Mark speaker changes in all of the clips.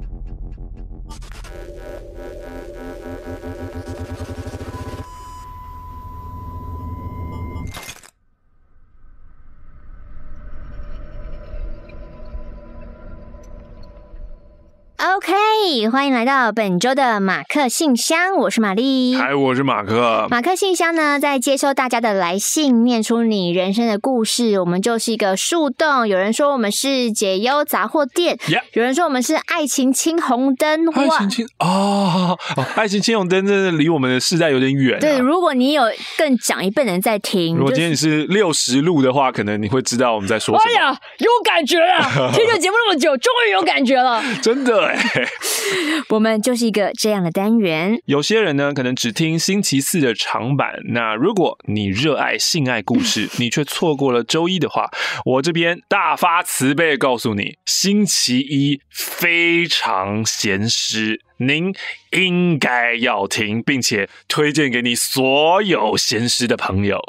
Speaker 1: Thank you. 欢迎来到本周的马克信箱，我是玛丽。
Speaker 2: 嗨，我是马克。
Speaker 1: 马克信箱呢，在接收大家的来信，念出你人生的故事。我们就是一个树洞。有人说我们是解忧杂货店，Yeah. 有人说我们是爱情青红灯。
Speaker 2: 爱情青啊，爱情青红灯真的离我们的世代有点远啊。
Speaker 1: 对，如果你有更长一辈的人在听，
Speaker 2: 如果今天你是六十路的话，可能你会知道我们在说什么。
Speaker 1: 哎呀，有感觉了！听这节目那么久，终于有感觉了，
Speaker 2: 真的。
Speaker 1: 我们就是一个这样的单元。
Speaker 2: 有些人呢，可能只听星期四的长版。那如果你热爱性爱故事，你却错过了周一的话，我这边大发慈悲告诉你，星期一非常闲湿，您应该要听，并且推荐给你所有闲时的朋友。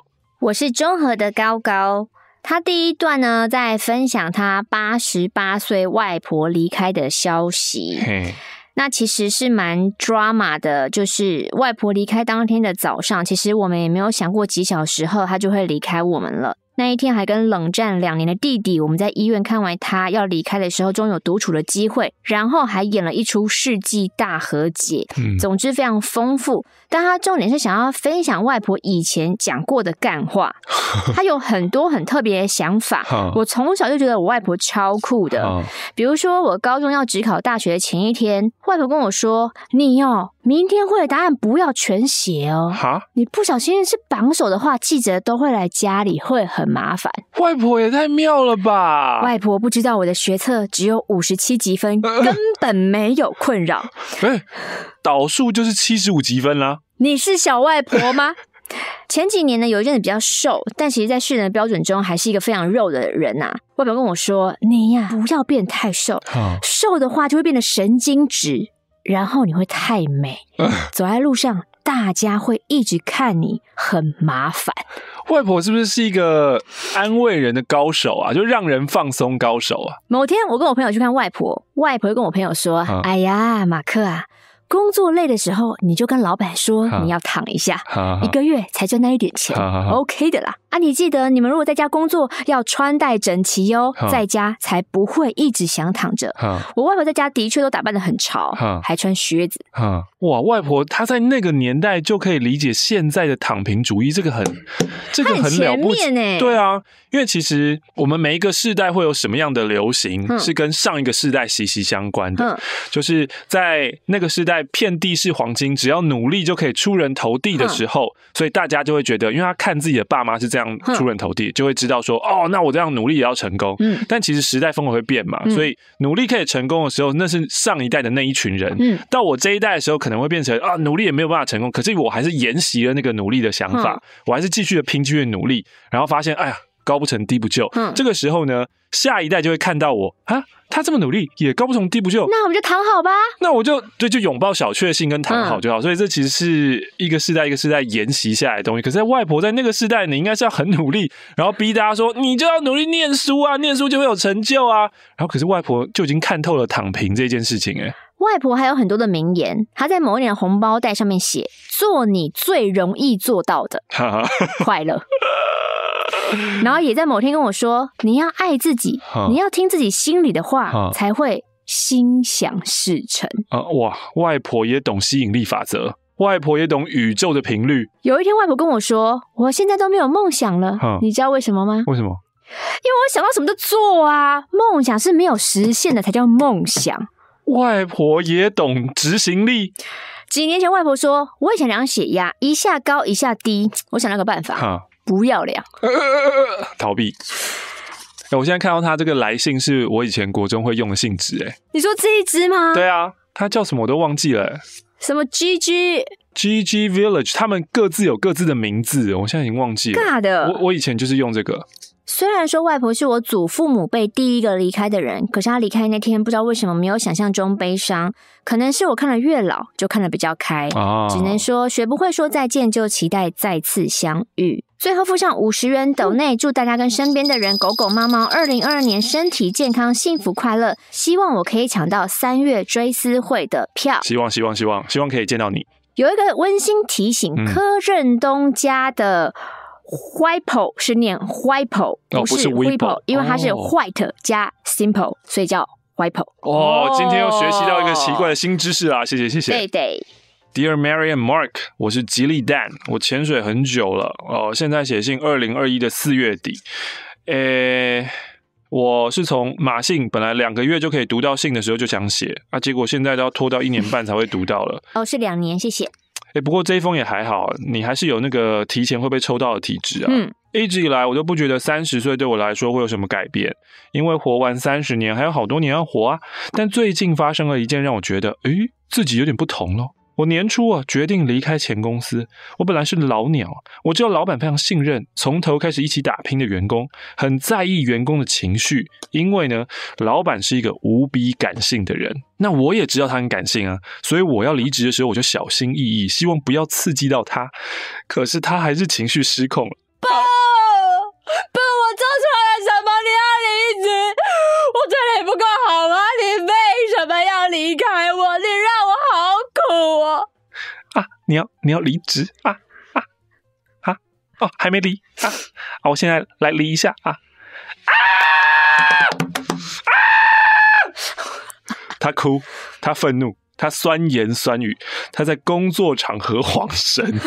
Speaker 1: 我是中和的高高。他第一段呢，在分享他八十八岁外婆离开的消息。嘿那其实是蛮 drama 的，就是外婆离开当天的早上，其实我们也没有想过几小时后，她就会离开我们了。那一天还跟冷战两年的弟弟，我们在医院看完他要离开的时候，终有独处的机会，然后还演了一出世纪大和解。嗯，总之非常丰富。但他重点是想要分享外婆以前讲过的干话，他有很多很特别的想法。我从小就觉得我外婆超酷的，比如说我高中要只考大学的前一天，外婆跟我说：“你哦，明天会的答案不要全写哦，哈，你不小心是榜首的话，记者都会来家里，会很麻烦。”
Speaker 2: 外婆也太妙了吧！
Speaker 1: 外婆不知道我的学测只有五十七级分，根本没有困扰。
Speaker 2: 欸导数就是七十五级分啦。
Speaker 1: 你是小外婆吗？前几年呢，有一阵子比较瘦，但其实，在世人的标准中，还是一个非常肉的人呐、啊。外婆跟我说：“你呀，不要变太瘦，哦、瘦的话就会变得神经质，然后你会太美，呃、走在路上大家会一直看你，很麻烦。”
Speaker 2: 外婆是不是是一个安慰人的高手啊？就让人放松高手啊？
Speaker 1: 某天我跟我朋友去看外婆，外婆就跟我朋友说：“哦、哎呀，马克啊。”工作累的时候，你就跟老板说你要躺一下，一个月才赚那一点钱，OK 的啦。啊，你记得你们如果在家工作要穿戴整齐哦，在家才不会一直想躺着。我外婆在家的确都打扮的很潮，还穿靴子。
Speaker 2: 哇，外婆她在那个年代就可以理解现在的躺平主义，这个很，这个很了不起。对啊，因为其实我们每一个世代会有什么样的流行，是跟上一个世代息息相关的。就是在那个世代。遍地是黄金，只要努力就可以出人头地的时候，所以大家就会觉得，因为他看自己的爸妈是这样出人头地，就会知道说，哦，那我这样努力也要成功。嗯，但其实时代风格会变嘛，所以努力可以成功的时候，那是上一代的那一群人。嗯，到我这一代的时候，可能会变成啊，努力也没有办法成功，可是我还是沿袭了那个努力的想法，我还是继续的拼，继续努力，然后发现，哎呀。高不成低不就，嗯，这个时候呢，下一代就会看到我啊，他这么努力，也高不成低不就，
Speaker 1: 那我们就躺好吧。
Speaker 2: 那我就对，就拥抱小确幸跟躺好就好。嗯、所以这其实是一个世代一个世代沿袭下来的东西。可是，在外婆在那个世代，你应该是要很努力，然后逼大家说，你就要努力念书啊，念书就会有成就啊。然后，可是外婆就已经看透了躺平这件事情，哎，
Speaker 1: 外婆还有很多的名言，她在某一年的红包袋上面写：“做你最容易做到的，快乐。”然后也在某天跟我说：“你要爱自己，哈你要听自己心里的话，才会心想事成。”啊，
Speaker 2: 哇！外婆也懂吸引力法则，外婆也懂宇宙的频率。
Speaker 1: 有一天，外婆跟我说：“我现在都没有梦想了，哈你知道为什么吗？
Speaker 2: 为什么？
Speaker 1: 因为我想到什么就做啊！梦想是没有实现的才叫梦想。”
Speaker 2: 外婆也懂执行力。
Speaker 1: 几年前，外婆说：“我以前量血压，一下高一下低，我想了个办法。”不要量，
Speaker 2: 逃避。我现在看到他这个来信，是我以前国中会用的信纸。哎，
Speaker 1: 你说这一支吗？
Speaker 2: 对啊，他叫什么我都忘记了。
Speaker 1: 什么 GG
Speaker 2: GG Village，他们各自有各自的名字，我现在已经忘记了。
Speaker 1: 尬的，
Speaker 2: 我我以前就是用这个。
Speaker 1: 虽然说外婆是我祖父母辈第一个离开的人，可是她离开那天，不知道为什么没有想象中悲伤。可能是我看了越老，就看得比较开。哦，只能说学不会说再见，就期待再次相遇。最后附上五十元斗内，祝大家跟身边的人、狗狗、猫猫，二零二二年身体健康、幸福快乐。希望我可以抢到三月追思会的票。
Speaker 2: 希望希望希望希望可以见到你。
Speaker 1: 有一个温馨提醒：嗯、柯震东家的 White 是念 White，不是 Whipple，因为它是 White 加 Simple，所以叫 White。
Speaker 2: 哦，今天又学习到一个奇怪的新知识啊！谢谢谢谢。
Speaker 1: 对对。
Speaker 2: Dear Mary and Mark，我是吉利蛋，我潜水很久了哦，现在写信二零二一的四月底，诶，我是从马信本来两个月就可以读到信的时候就想写啊，结果现在都要拖到一年半才会读到了。
Speaker 1: 哦，是两年，谢谢。
Speaker 2: 诶，不过这一封也还好，你还是有那个提前会被抽到的体质啊。嗯，一直以来我都不觉得三十岁对我来说会有什么改变，因为活完三十年还有好多年要活啊。但最近发生了一件让我觉得，诶，自己有点不同了。我年初啊决定离开前公司。我本来是老鸟，我知道老板非常信任从头开始一起打拼的员工，很在意员工的情绪。因为呢，老板是一个无比感性的人。那我也知道他很感性啊，所以我要离职的时候我就小心翼翼，希望不要刺激到他。可是他还是情绪失控了。
Speaker 1: 啊，
Speaker 2: 你要你要离职啊啊啊！哦，还没离啊啊！我现在来离一下啊啊啊！他哭，他愤怒，他酸言酸语，他在工作场合晃神，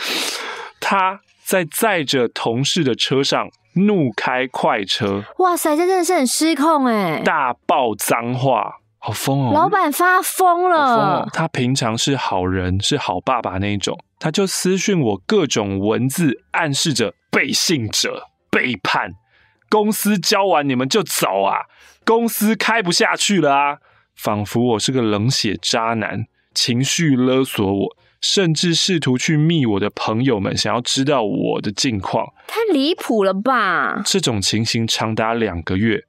Speaker 2: 他在载着同事的车上怒开快车。
Speaker 1: 哇塞，这真的是很失控哎！
Speaker 2: 大爆脏话。好疯哦！
Speaker 1: 老板发疯了。
Speaker 2: 他平常是好人，是好爸爸那一种，他就私讯我各种文字，暗示着背信者、背叛。公司交完你们就走啊？公司开不下去了啊？仿佛我是个冷血渣男，情绪勒索我，甚至试图去密我的朋友们，想要知道我的近况。
Speaker 1: 太离谱了吧？
Speaker 2: 这种情形长达两个月。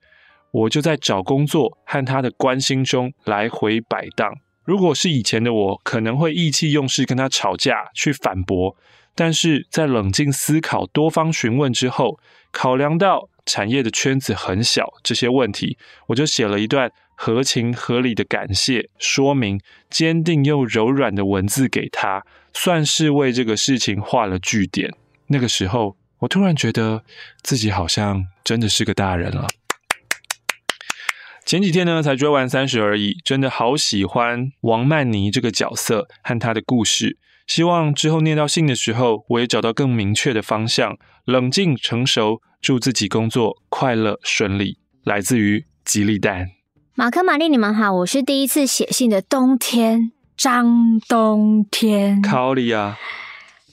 Speaker 2: 我就在找工作和他的关心中来回摆荡。如果是以前的我，可能会意气用事跟他吵架去反驳，但是在冷静思考、多方询问之后，考量到产业的圈子很小，这些问题，我就写了一段合情合理的感谢说明，坚定又柔软的文字给他，算是为这个事情画了句点。那个时候，我突然觉得自己好像真的是个大人了。前几天呢，才追完三十而已，真的好喜欢王曼妮这个角色和她的故事。希望之后念到信的时候，我也找到更明确的方向，冷静成熟，祝自己工作快乐顺利。来自于吉利蛋，
Speaker 1: 马克、玛丽，你们好，我是第一次写信的冬天，张冬天。
Speaker 2: 考里啊，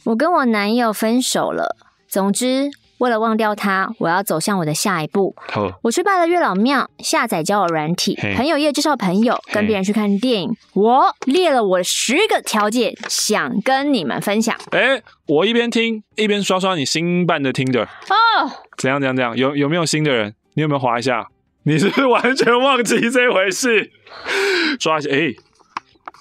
Speaker 1: 我跟我男友分手了。总之。为了忘掉他，我要走向我的下一步。
Speaker 2: 好，
Speaker 1: 我去拜了月老庙，下载交友软体，朋友页介绍朋友，跟别人去看电影。我列了我十个条件，想跟你们分享。
Speaker 2: 哎，我一边听一边刷刷你新办的 Tinder 哦，怎样怎样怎样？有有没有新的人？你有没有滑一下？你是不是完全忘记这回事？刷一下，哎，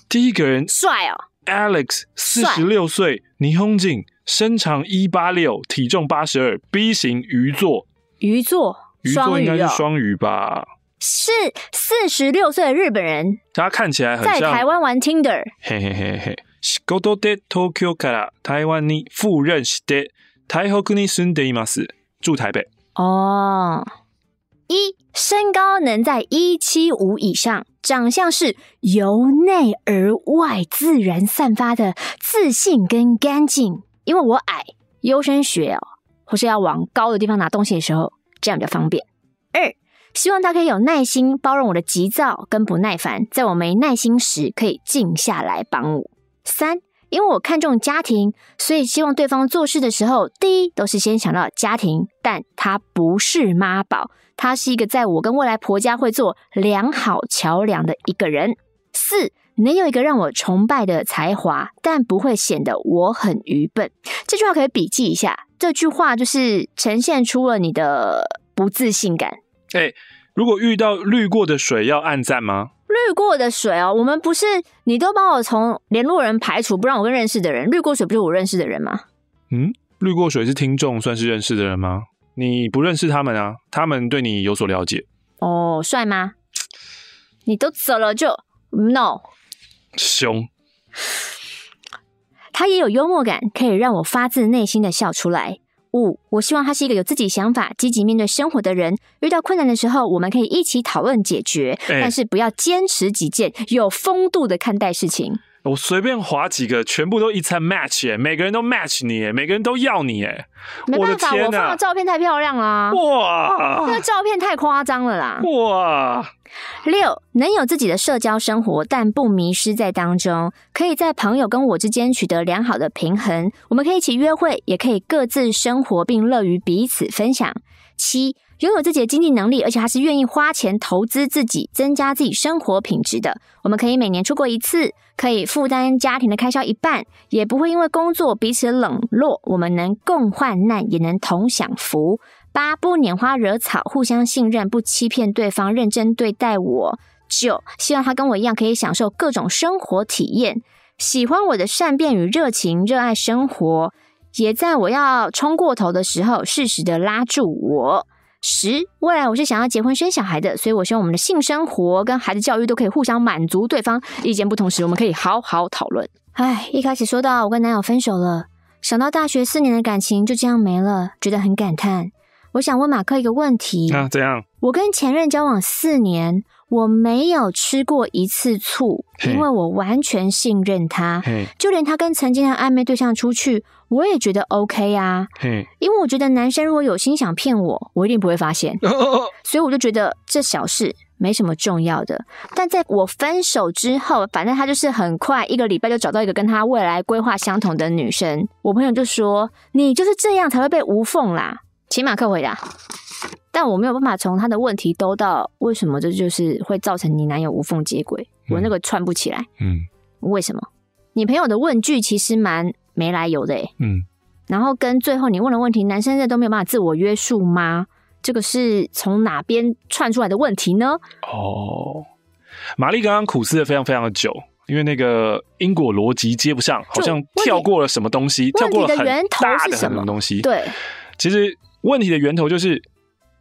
Speaker 2: 第一个人
Speaker 1: 帅哦
Speaker 2: ，Alex，四十六岁，霓虹镜。身长一八六，体重八十二，B 型鱼座。
Speaker 1: 鱼座，
Speaker 2: 鱼座应该是双鱼吧？
Speaker 1: 是四十六岁的日本人。
Speaker 2: 他看起来很像
Speaker 1: 在台湾玩 Tinder。
Speaker 2: 嘿嘿嘿嘿。仕事で东京から台湾に赴任して、台北に住んでいます。住台北。
Speaker 1: 哦。一，身高能在一七五以上，长相是由内而外自然散发的自信跟干净。 因为我矮，优生学哦，或是要往高的地方拿东西的时候，这样比较方便。二，希望他可以有耐心，包容我的急躁跟不耐烦，在我没耐心时可以静下来帮我。三，因为我看重家庭，所以希望对方做事的时候，第一都是先想到家庭，但他不是妈宝，他是一个在我跟未来婆家会做良好桥梁的一个人。四。能有一个让我崇拜的才华，但不会显得我很愚笨。这句话可以笔记一下。这句话就是呈现出了你的不自信感。
Speaker 2: 哎、欸，如果遇到滤过的水，要按赞吗？
Speaker 1: 滤过的水哦，我们不是你都帮我从联络人排除，不让我跟认识的人滤过水，不是我认识的人吗？
Speaker 2: 嗯，滤过水是听众，算是认识的人吗？你不认识他们啊？他们对你有所了解
Speaker 1: 哦？帅吗？你都走了就 no
Speaker 2: 凶。
Speaker 1: 他也有幽默感，可以让我发自内心的笑出来。五，我希望他是一个有自己想法、积极面对生活的人。遇到困难的时候，我们可以一起讨论解决，欸、但是不要坚持己见，有风度的看待事情。
Speaker 2: 我随便划几个，全部都一餐 match 哎，每个人都 match 你哎，每个人都要你哎。
Speaker 1: 没办法，我，放的照片太漂亮啦！哇，那个照片太夸张了啦！哇。六，能有自己的社交生活，但不迷失在当中，可以在朋友跟我之间取得良好的平衡。我们可以一起约会，也可以各自生活，并乐于彼此分享。七。拥有自己的经济能力，而且还是愿意花钱投资自己，增加自己生活品质的。我们可以每年出国一次，可以负担家庭的开销一半，也不会因为工作彼此冷落。我们能共患难，也能同享福。八，不拈花惹草，互相信任，不欺骗对方，认真对待我。九，希望他跟我一样，可以享受各种生活体验，喜欢我的善变与热情，热爱生活，也在我要冲过头的时候，适时的拉住我。十，未来我是想要结婚生小孩的，所以我希望我们的性生活跟孩子教育都可以互相满足对方。意见不同时，我们可以好好讨论。唉，一开始说到我跟男友分手了，想到大学四年的感情就这样没了，觉得很感叹。我想问马克一个问题
Speaker 2: 啊，怎样？
Speaker 1: 我跟前任交往四年，我没有吃过一次醋，因为我完全信任他，就连他跟曾经的暧昧对象出去。我也觉得 OK 啊，因为我觉得男生如果有心想骗我，我一定不会发现，所以我就觉得这小事没什么重要的。但在我分手之后，反正他就是很快一个礼拜就找到一个跟他未来规划相同的女生。我朋友就说：“你就是这样才会被无缝啦。”请马克回答。但我没有办法从他的问题兜到为什么这就是会造成你男友无缝接轨，我那个串不起来。嗯，为什么？你朋友的问句其实蛮。没来由的诶，嗯，然后跟最后你问的问题，男生这都没有办法自我约束吗？这个是从哪边串出来的问题呢？
Speaker 2: 哦，玛丽刚刚苦思了非常非常的久，因为那个因果逻辑接不上，好像跳过了什么东西，跳过了很大的什么东西。
Speaker 1: 对，
Speaker 2: 其实问题的源头就是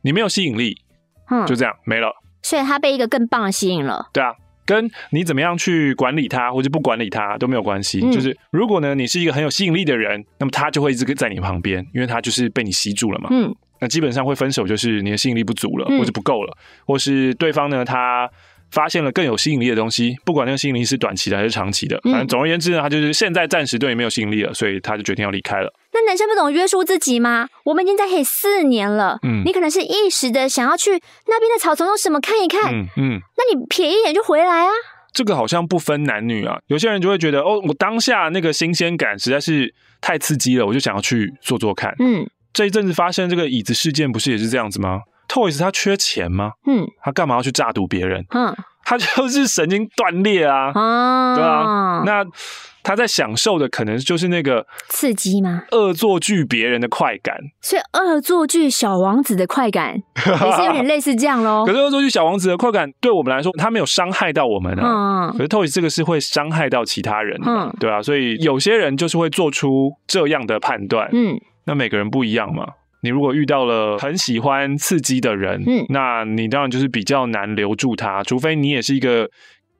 Speaker 2: 你没有吸引力，嗯，就这样没了，
Speaker 1: 所以他被一个更棒的吸引了。
Speaker 2: 对啊。跟你怎么样去管理他，或者不管理他都没有关系。嗯、就是如果呢，你是一个很有吸引力的人，那么他就会一直在你旁边，因为他就是被你吸住了嘛。嗯，那基本上会分手，就是你的吸引力不足了，或者不够了，或是对方呢，他。发现了更有吸引力的东西，不管那个吸引力是短期的还是长期的，反正总而言之呢，他就是现在暂时对你没有吸引力了，所以他就决定要离开了。
Speaker 1: 那男生不懂约束自己吗？我们已经在一起四年了，嗯，你可能是一时的想要去那边的草丛有什么看一看，嗯嗯，那你瞥一眼就回来啊。
Speaker 2: 这个好像不分男女啊，有些人就会觉得哦，我当下那个新鲜感实在是太刺激了，我就想要去做做看。嗯，这一阵子发生这个椅子事件，不是也是这样子吗？Toys 他缺钱吗？嗯，他干嘛要去诈赌别人？嗯，他就是神经断裂啊！啊，对啊，那他在享受的可能就是那个
Speaker 1: 刺激吗？
Speaker 2: 恶作剧别人的快感，
Speaker 1: 所以恶作剧小王子的快感 也是有点类似这样喽。
Speaker 2: 可是恶作剧小王子的快感对我们来说，他没有伤害到我们啊。嗯，可是 Toys 这个是会伤害到其他人的，嗯，对啊，所以有些人就是会做出这样的判断。嗯，那每个人不一样嘛。你如果遇到了很喜欢刺激的人，嗯，那你当然就是比较难留住他，除非你也是一个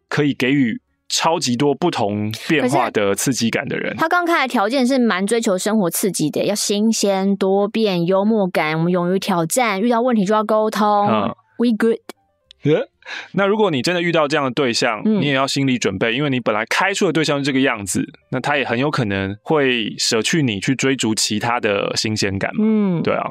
Speaker 2: 可以给予超级多不同变化的刺激感的人。
Speaker 1: 他刚开的条件是蛮追求生活刺激的，要新鲜、多变、幽默感，我们勇于挑战，遇到问题就要沟通。嗯，We good。
Speaker 2: 那如果你真的遇到这样的对象，嗯、你也要心理准备，因为你本来开出的对象是这个样子，那他也很有可能会舍去你去追逐其他的新鲜感嘛。嗯，对啊。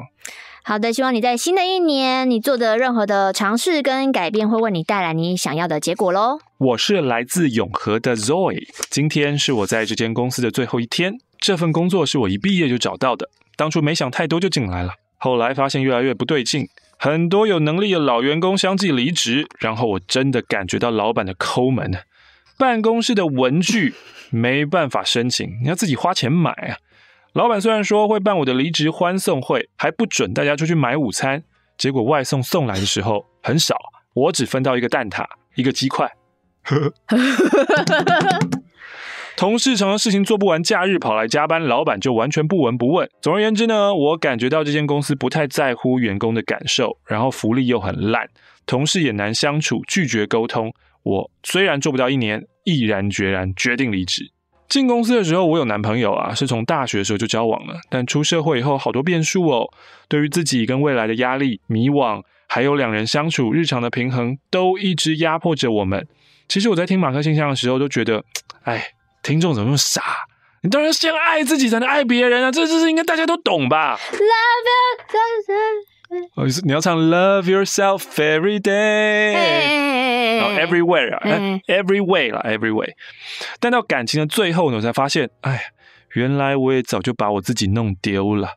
Speaker 1: 好的，希望你在新的一年，你做的任何的尝试跟改变，会为你带来你想要的结果喽。
Speaker 2: 我是来自永和的 Zoe，今天是我在这间公司的最后一天。这份工作是我一毕业就找到的，当初没想太多就进来了，后来发现越来越不对劲。很多有能力的老员工相继离职，然后我真的感觉到老板的抠门。办公室的文具 没办法申请，你要自己花钱买啊。老板虽然说会办我的离职欢送会，还不准大家出去买午餐，结果外送送来的时候很少，我只分到一个蛋挞，一个鸡块。同事常常事情做不完，假日跑来加班，老板就完全不闻不问。总而言之呢，我感觉到这间公司不太在乎员工的感受，然后福利又很烂，同事也难相处，拒绝沟通。我虽然做不到一年，毅然决然决定离职。进公司的时候，我有男朋友啊，是从大学的时候就交往了。但出社会以后，好多变数哦。对于自己跟未来的压力、迷惘，还有两人相处日常的平衡，都一直压迫着我们。其实我在听马克信箱的时候，都觉得，哎，听众怎么那么傻？你当然先爱自己，才能爱别人啊！这这是应该大家都懂吧？Love yourself，哦，你要唱 Love yourself every day。Hey. Everywhere 啊，every way 啦，every way。但到感情的最后呢，我才发现，哎，原来我也早就把我自己弄丢了。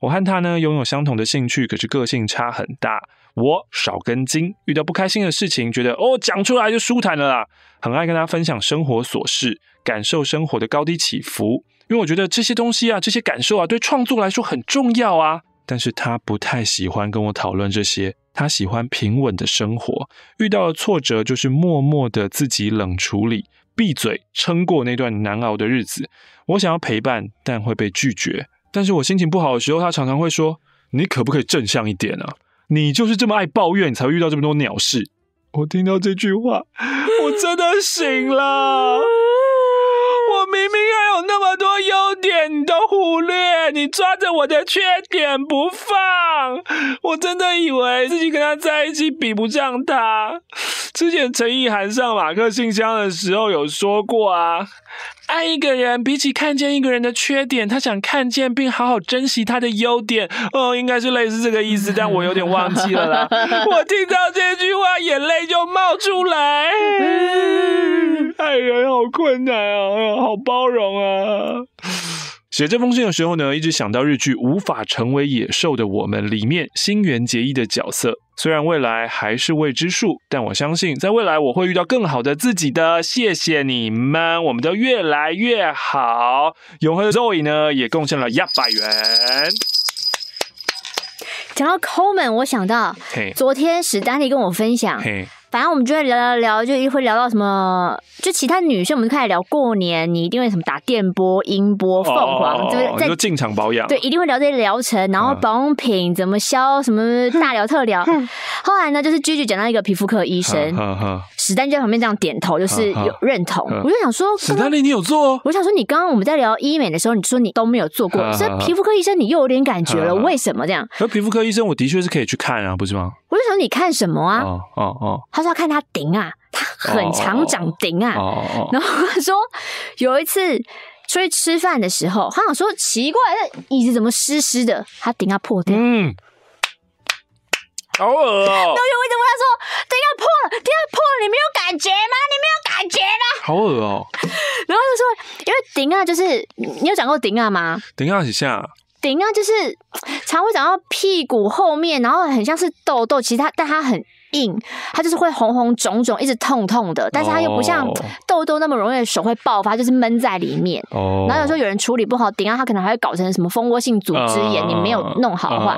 Speaker 2: 我和他呢，拥有相同的兴趣，可是个性差很大。我少根筋，遇到不开心的事情，觉得哦，讲出来就舒坦了啦。很爱跟他分享生活琐事，感受生活的高低起伏，因为我觉得这些东西啊，这些感受啊，对创作来说很重要啊。但是他不太喜欢跟我讨论这些。他喜欢平稳的生活，遇到了挫折就是默默的自己冷处理，闭嘴撑过那段难熬的日子。我想要陪伴，但会被拒绝。但是我心情不好的时候，他常常会说：“你可不可以正向一点啊？你就是这么爱抱怨，你才会遇到这么多鸟事。”我听到这句话，我真的醒了。我明明还有那么多优点，你都略，你抓着我的缺点不放。我真的以为自己跟他在一起比不上他。之前陈意涵上马克信箱的时候有说过啊，爱一个人比起看见一个人的缺点，他想看见并好好珍惜他的优点。哦，应该是类似这个意思，但我有点忘记了啦。我听到这句话，眼泪就冒出来。爱人好困难啊，好包容啊！写这封信的时候呢，一直想到日剧《无法成为野兽的我们》里面新垣结衣的角色。虽然未来还是未知数，但我相信在未来我会遇到更好的自己的。谢谢你们，我们都越来越好。永恒的 Zoe 呢，也贡献了一百元。
Speaker 1: 讲到抠门，我想到.昨天史丹利跟我分享。Hey. 反正我们就会聊聊聊，就一会聊到什么，就其他女生，我们就开始聊过年，你一定会什么打电波、音波、凤凰，就是在进
Speaker 2: 场保养，
Speaker 1: 对，一定会聊这些疗程，然后保养品怎么消，什么大聊特聊。后来呢，就是 Gigi 讲到一个皮肤科医生，史丹就在旁边这样点头，就是有认同。我就想说，
Speaker 2: 史丹利你有做？
Speaker 1: 我想说，你刚刚我们在聊医美的时候，你说你都没有做过，所以皮肤科医生你又有点感觉了，为什么这样？
Speaker 2: 而皮肤科医生，我的确是可以去看啊，不是吗？
Speaker 1: 我就想你看什么啊？
Speaker 2: 哦哦哦，
Speaker 1: 他说要看他顶啊，他很常长顶啊。哦哦，然后他说有一次出去吃饭的时候，他想说奇怪，那椅子怎么湿湿的？他顶啊破掉。嗯，
Speaker 2: 好恶哦。然后
Speaker 1: 有一次问他说顶啊破了，顶啊破了，你没有感觉吗？你没有感觉吗？
Speaker 2: 好恶哦。
Speaker 1: 然后就说，因为顶啊就是你有讲过顶啊吗？
Speaker 2: 顶啊几下？
Speaker 1: 顶啊，就是常会长到屁股后面，然后很像是痘痘。其实它，但它很硬，它就是会红红肿肿，一直痛痛的。但是它又不像痘痘那么容易手会爆发，就是闷在里面。哦。然后有时候有人处理不好，顶啊，它可能还会搞成什么蜂窝性组织炎。你没有弄好的话。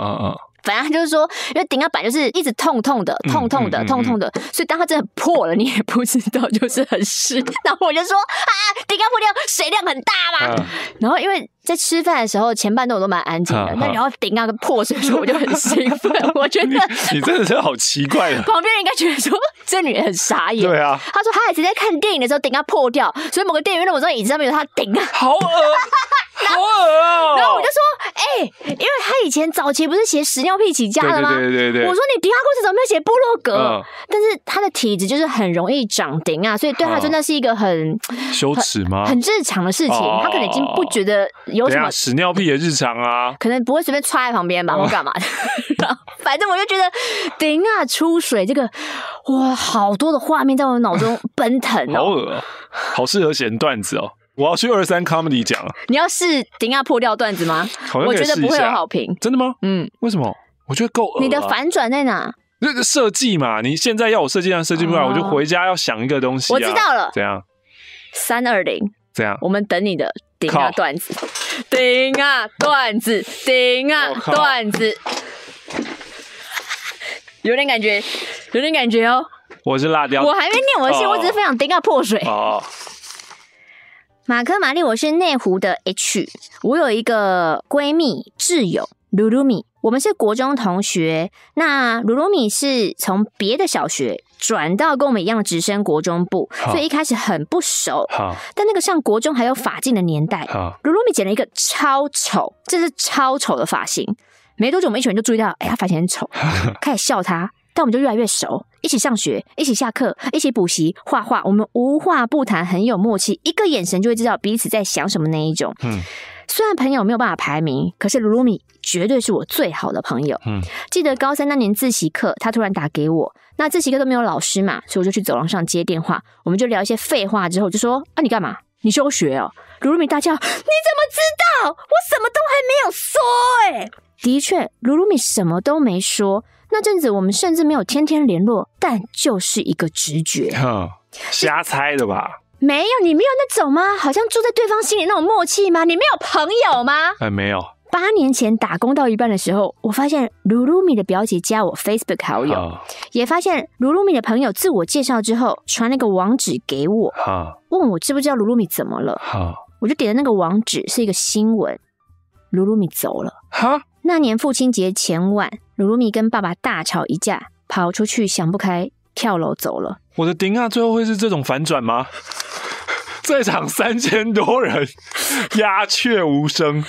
Speaker 1: 反正就是说，因为顶压板就是一直痛痛的，痛痛的，痛痛的，所以当它真的破了，你也不知道，就是很湿。然后我就说啊，顶压破掉，水量很大嘛。然后因为在吃饭的时候，前半段我都蛮安静的，那然后顶压个破水的时候，我就很兴奋。我觉得
Speaker 2: 你真的是好奇怪的。
Speaker 1: 旁边人应该觉得说这女人很傻眼。
Speaker 2: 对啊。
Speaker 1: 他说他也是在看电影的时候顶到破掉，所以某个电影院的我说椅子上面有他顶啊。
Speaker 2: 好恶。好恶哦！
Speaker 1: 然后我就说，哎、欸，因为他以前早期不是写屎尿屁起家的
Speaker 2: 吗？对对对。
Speaker 1: 我说你迪哈故事怎么没有写部落格？嗯、但是他的体质就是很容易长顶啊，所以对他真的是一个很
Speaker 2: 羞耻吗？
Speaker 1: 很日常的事情，他可能已经不觉得有什么
Speaker 2: 屎尿屁的日常啊，
Speaker 1: 可能不会随便踹在旁边吧，或干嘛 的。反正我就觉得顶啊出水这个，哇，好多的画面在我脑中奔腾、喔，
Speaker 2: 好恶，好适合写段子哦。我要去二三 comedy 讲了。
Speaker 1: 你要试顶下破掉段子吗？我觉得不会有好评。
Speaker 2: 真的吗？嗯。为什么？我觉得够恶。
Speaker 1: 你的反转在哪？
Speaker 2: 那个设计嘛，你现在要我设计，但设计不来，我就回家要想一个东西。
Speaker 1: 我知道了。
Speaker 2: 怎样？
Speaker 1: 三二零。
Speaker 2: 怎样？
Speaker 1: 我们等你的顶下段子。顶啊段子，顶啊段子。有点感觉，有点感觉哦。
Speaker 2: 我是辣椒。
Speaker 1: 我还没念我的信，我只是非常顶下破水。哦。马克、玛丽，我是内湖的 H。我有一个闺蜜、挚友露露米，我们是国中同学。那露露米是从别的小学转到跟我们一样的直升国中部，所以一开始很不熟。但那个上国中还有发禁的年代，露露米剪了一个超丑，这是超丑的发型。没多久，我们一群人就注意到，哎，他发型很丑，开始笑他。但我们就越来越熟，一起上学，一起下课，一起补习、画画，我们无话不谈，很有默契，一个眼神就会知道彼此在想什么那一种。嗯，虽然朋友没有办法排名，可是噜噜米绝对是我最好的朋友。嗯，记得高三那年自习课，他突然打给我，那自习课都没有老师嘛，所以我就去走廊上接电话，我们就聊一些废话，之后就说啊，你干嘛？你休学哦？噜噜米大叫，你怎么知道？我什么都还没有说哎、欸。的确，噜噜米什么都没说。那阵子我们甚至没有天天联络，但就是一个直觉，
Speaker 2: 哼，瞎猜的吧？
Speaker 1: 没有，你没有那种吗？好像住在对方心里那种默契吗？你没有朋友吗？
Speaker 2: 哎，没有。
Speaker 1: 八年前打工到一半的时候，我发现鲁鲁米的表姐加我 Facebook 好友，哦、也发现鲁鲁米的朋友自我介绍之后传了个网址给我，哦、问我知不知道鲁鲁米怎么了？哦、我就点了那个网址，是一个新闻，鲁鲁米走了。哈？那年父亲节前晚，鲁鲁米跟爸爸大吵一架，跑出去想不开，跳楼走了。
Speaker 2: 我的顶啊，最后会是这种反转吗？在场三千多人，鸦雀无声。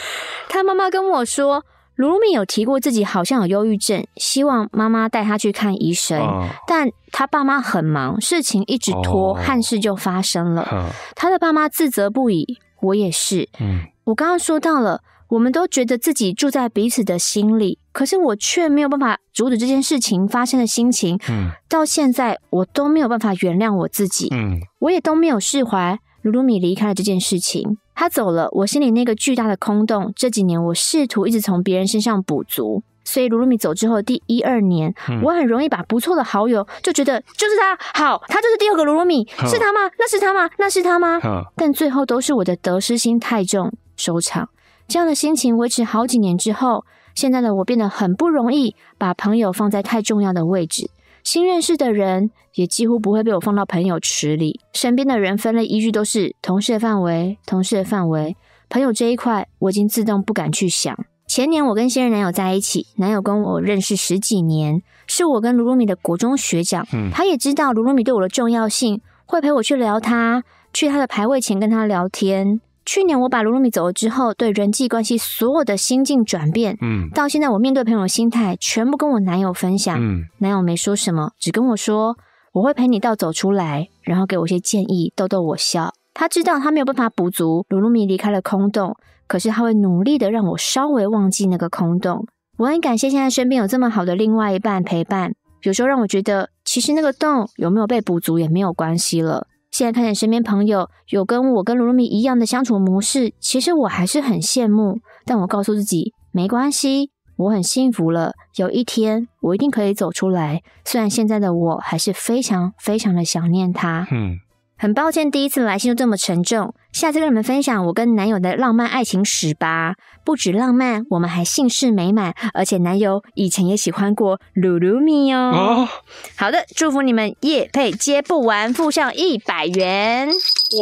Speaker 1: 他妈妈跟我说，鲁鲁米有提过自己好像有忧郁症，希望妈妈带他去看医生，嗯、但他爸妈很忙，事情一直拖，哦、憾事就发生了。嗯、他的爸妈自责不已，我也是。嗯，我刚刚说到了。我们都觉得自己住在彼此的心里，可是我却没有办法阻止这件事情发生的心情。嗯，到现在我都没有办法原谅我自己。嗯，我也都没有释怀噜噜米离开了这件事情。他走了，我心里那个巨大的空洞，这几年我试图一直从别人身上补足。所以噜噜米走之后第一二年，嗯、我很容易把不错的好友就觉得就是他好，他就是第二个噜噜米，是他吗？那是他吗？那是他吗？但最后都是我的得失心太重收场。这样的心情维持好几年之后，现在的我变得很不容易把朋友放在太重要的位置。新认识的人也几乎不会被我放到朋友池里。身边的人分类依据都是同事的范围，同事的范围。朋友这一块，我已经自动不敢去想。前年我跟现任男友在一起，男友跟我认识十几年，是我跟噜噜米的国中学长。嗯，他也知道噜噜米对我的重要性，会陪我去聊他，去他的排位前跟他聊天。去年我把鲁鲁米走了之后，对人际关系所有的心境转变，嗯，到现在我面对朋友的心态，全部跟我男友分享，嗯，男友没说什么，只跟我说我会陪你到走出来，然后给我一些建议，逗逗我笑。他知道他没有办法补足鲁鲁米离开了空洞，可是他会努力的让我稍微忘记那个空洞。我很感谢现在身边有这么好的另外一半陪伴，有时候让我觉得其实那个洞有没有被补足也没有关系了。现在看见身边朋友有跟我跟卢米一样的相处模式，其实我还是很羡慕。但我告诉自己，没关系，我很幸福了。有一天，我一定可以走出来。虽然现在的我还是非常非常的想念他。嗯。很抱歉，第一次来信就这么沉重。下次跟你们分享我跟男友的浪漫爱情史吧。不止浪漫，我们还姓氏美满，而且男友以前也喜欢过噜噜米哦。哦，好的，祝福你们夜配接不完，付上一百元。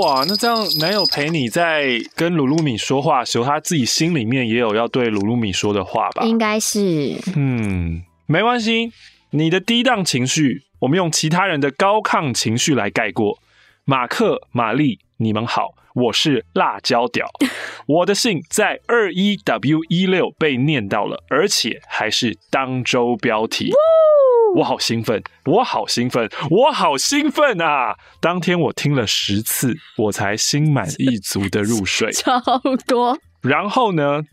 Speaker 2: 哇，那这样男友陪你在跟鲁鲁米说话的时候，他自己心里面也有要对鲁鲁米说的话吧？
Speaker 1: 应该是。
Speaker 2: 嗯，没关系，你的低档情绪，我们用其他人的高亢情绪来盖过。马克、玛丽，你们好，我是辣椒屌。我的信在二一 W 一六被念到了，而且还是当周标题。我好兴奋，我好兴奋，我好兴奋啊！当天我听了十次，我才心满意足的入睡。
Speaker 1: 超多。
Speaker 2: 然后呢，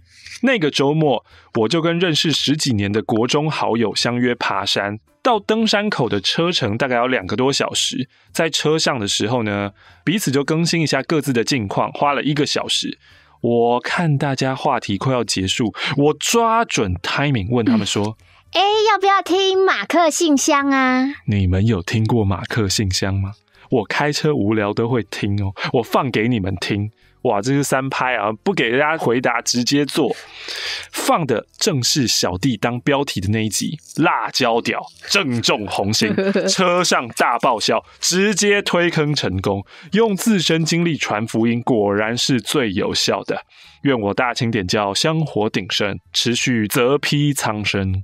Speaker 2: 那个周末，我就跟认识十几年的国中好友相约爬山。到登山口的车程大概要两个多小时，在车上的时候呢，彼此就更新一下各自的近况，花了一个小时。我看大家话题快要结束，我抓准 timing 问他们说：“哎、
Speaker 1: 嗯，要不要听马克信箱啊？”
Speaker 2: 你们有听过马克信箱吗？我开车无聊都会听哦，我放给你们听。哇，这是三拍啊！不给大家回答，直接做。放的正是小弟当标题的那一集，辣椒屌，正中红心，车上大爆笑，直接推坑成功。用自身经历传福音，果然是最有效的。愿我大清点教香火鼎盛，持续泽披苍生。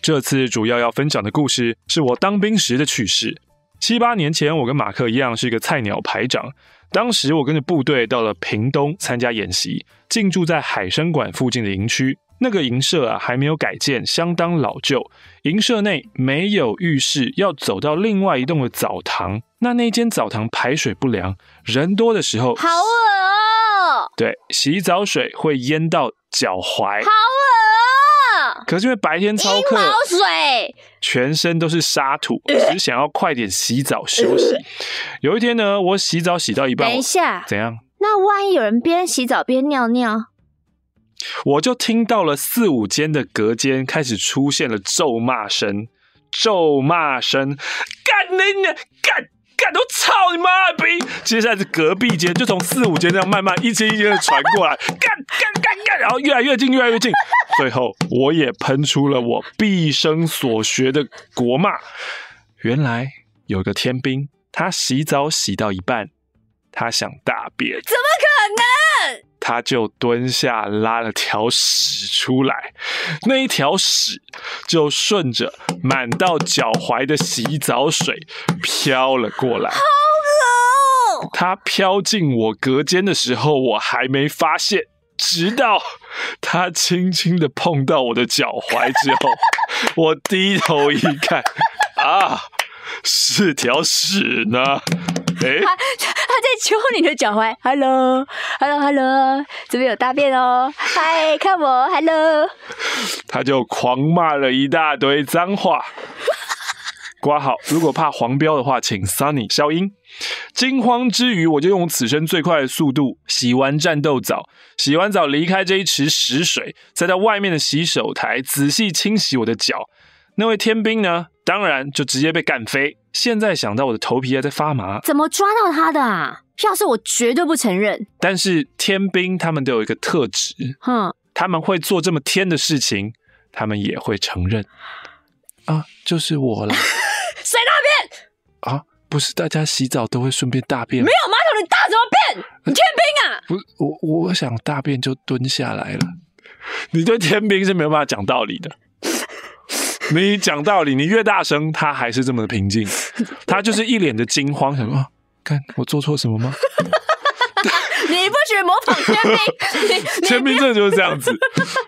Speaker 2: 这次主要要分享的故事，是我当兵时的趣事。七八年前，我跟马克一样是一个菜鸟排长。当时我跟着部队到了屏东参加演习，进驻在海生馆附近的营区。那个营舍啊还没有改建，相当老旧。营舍内没有浴室，要走到另外一栋的澡堂。那那间澡堂排水不良，人多的时候
Speaker 1: 好恶哦。
Speaker 2: 对，洗澡水会淹到脚踝。
Speaker 1: 好恶。
Speaker 2: 可是因为白天操课，
Speaker 1: 水
Speaker 2: 全身都是沙土，只想要快点洗澡休息。有一天呢，我洗澡洗到一半，
Speaker 1: 等一下，
Speaker 2: 怎样？
Speaker 1: 那万一有人边洗澡边尿尿，
Speaker 2: 我就听到了四五间的隔间开始出现了咒骂声，咒骂声，干你娘，干！干都操你妈逼！接下来是隔壁间，就从四五间这样慢慢一间一间的传过来，干干干干，然后越来越近，越来越近，最后我也喷出了我毕生所学的国骂。原来有个天兵，他洗澡洗到一半，他想大便，
Speaker 1: 怎么可能？
Speaker 2: 他就蹲下拉了条屎出来，那一条屎就顺着满到脚踝的洗澡水飘了过来。好
Speaker 1: 恶哦！
Speaker 2: 他飘进我隔间的时候，我还没发现，直到他轻轻的碰到我的脚踝之后，我低头一看，啊，是条屎呢。哎，他
Speaker 1: 他在揪你的脚踝，Hello，Hello，Hello，这边有大便哦，嗨，看我，Hello，
Speaker 2: 他就狂骂了一大堆脏话。括号，如果怕黄标的话，请 Sunny 消音。惊慌之余，我就用此生最快的速度洗完战斗澡，洗完澡离开这一池屎水，再到外面的洗手台仔细清洗我的脚。那位天兵呢？当然就直接被干飞。现在想到我的头皮还在发麻。
Speaker 1: 怎么抓到他的啊？要是我绝对不承认。
Speaker 2: 但是天兵他们都有一个特质，哼，他们会做这么天的事情，他们也会承认。啊，就是我了。
Speaker 1: 谁大便？
Speaker 2: 啊，不是大家洗澡都会顺便大便？
Speaker 1: 没有马桶，你大怎么便？你天兵啊？
Speaker 2: 不，我我想大便就蹲下来了。你对天兵是没有办法讲道理的。你讲道理，你越大声，他还是这么的平静。他就是一脸的惊慌，想说：“看我做错什么吗？”
Speaker 1: 你不许模仿天兵，
Speaker 2: 天兵真的就是这样子。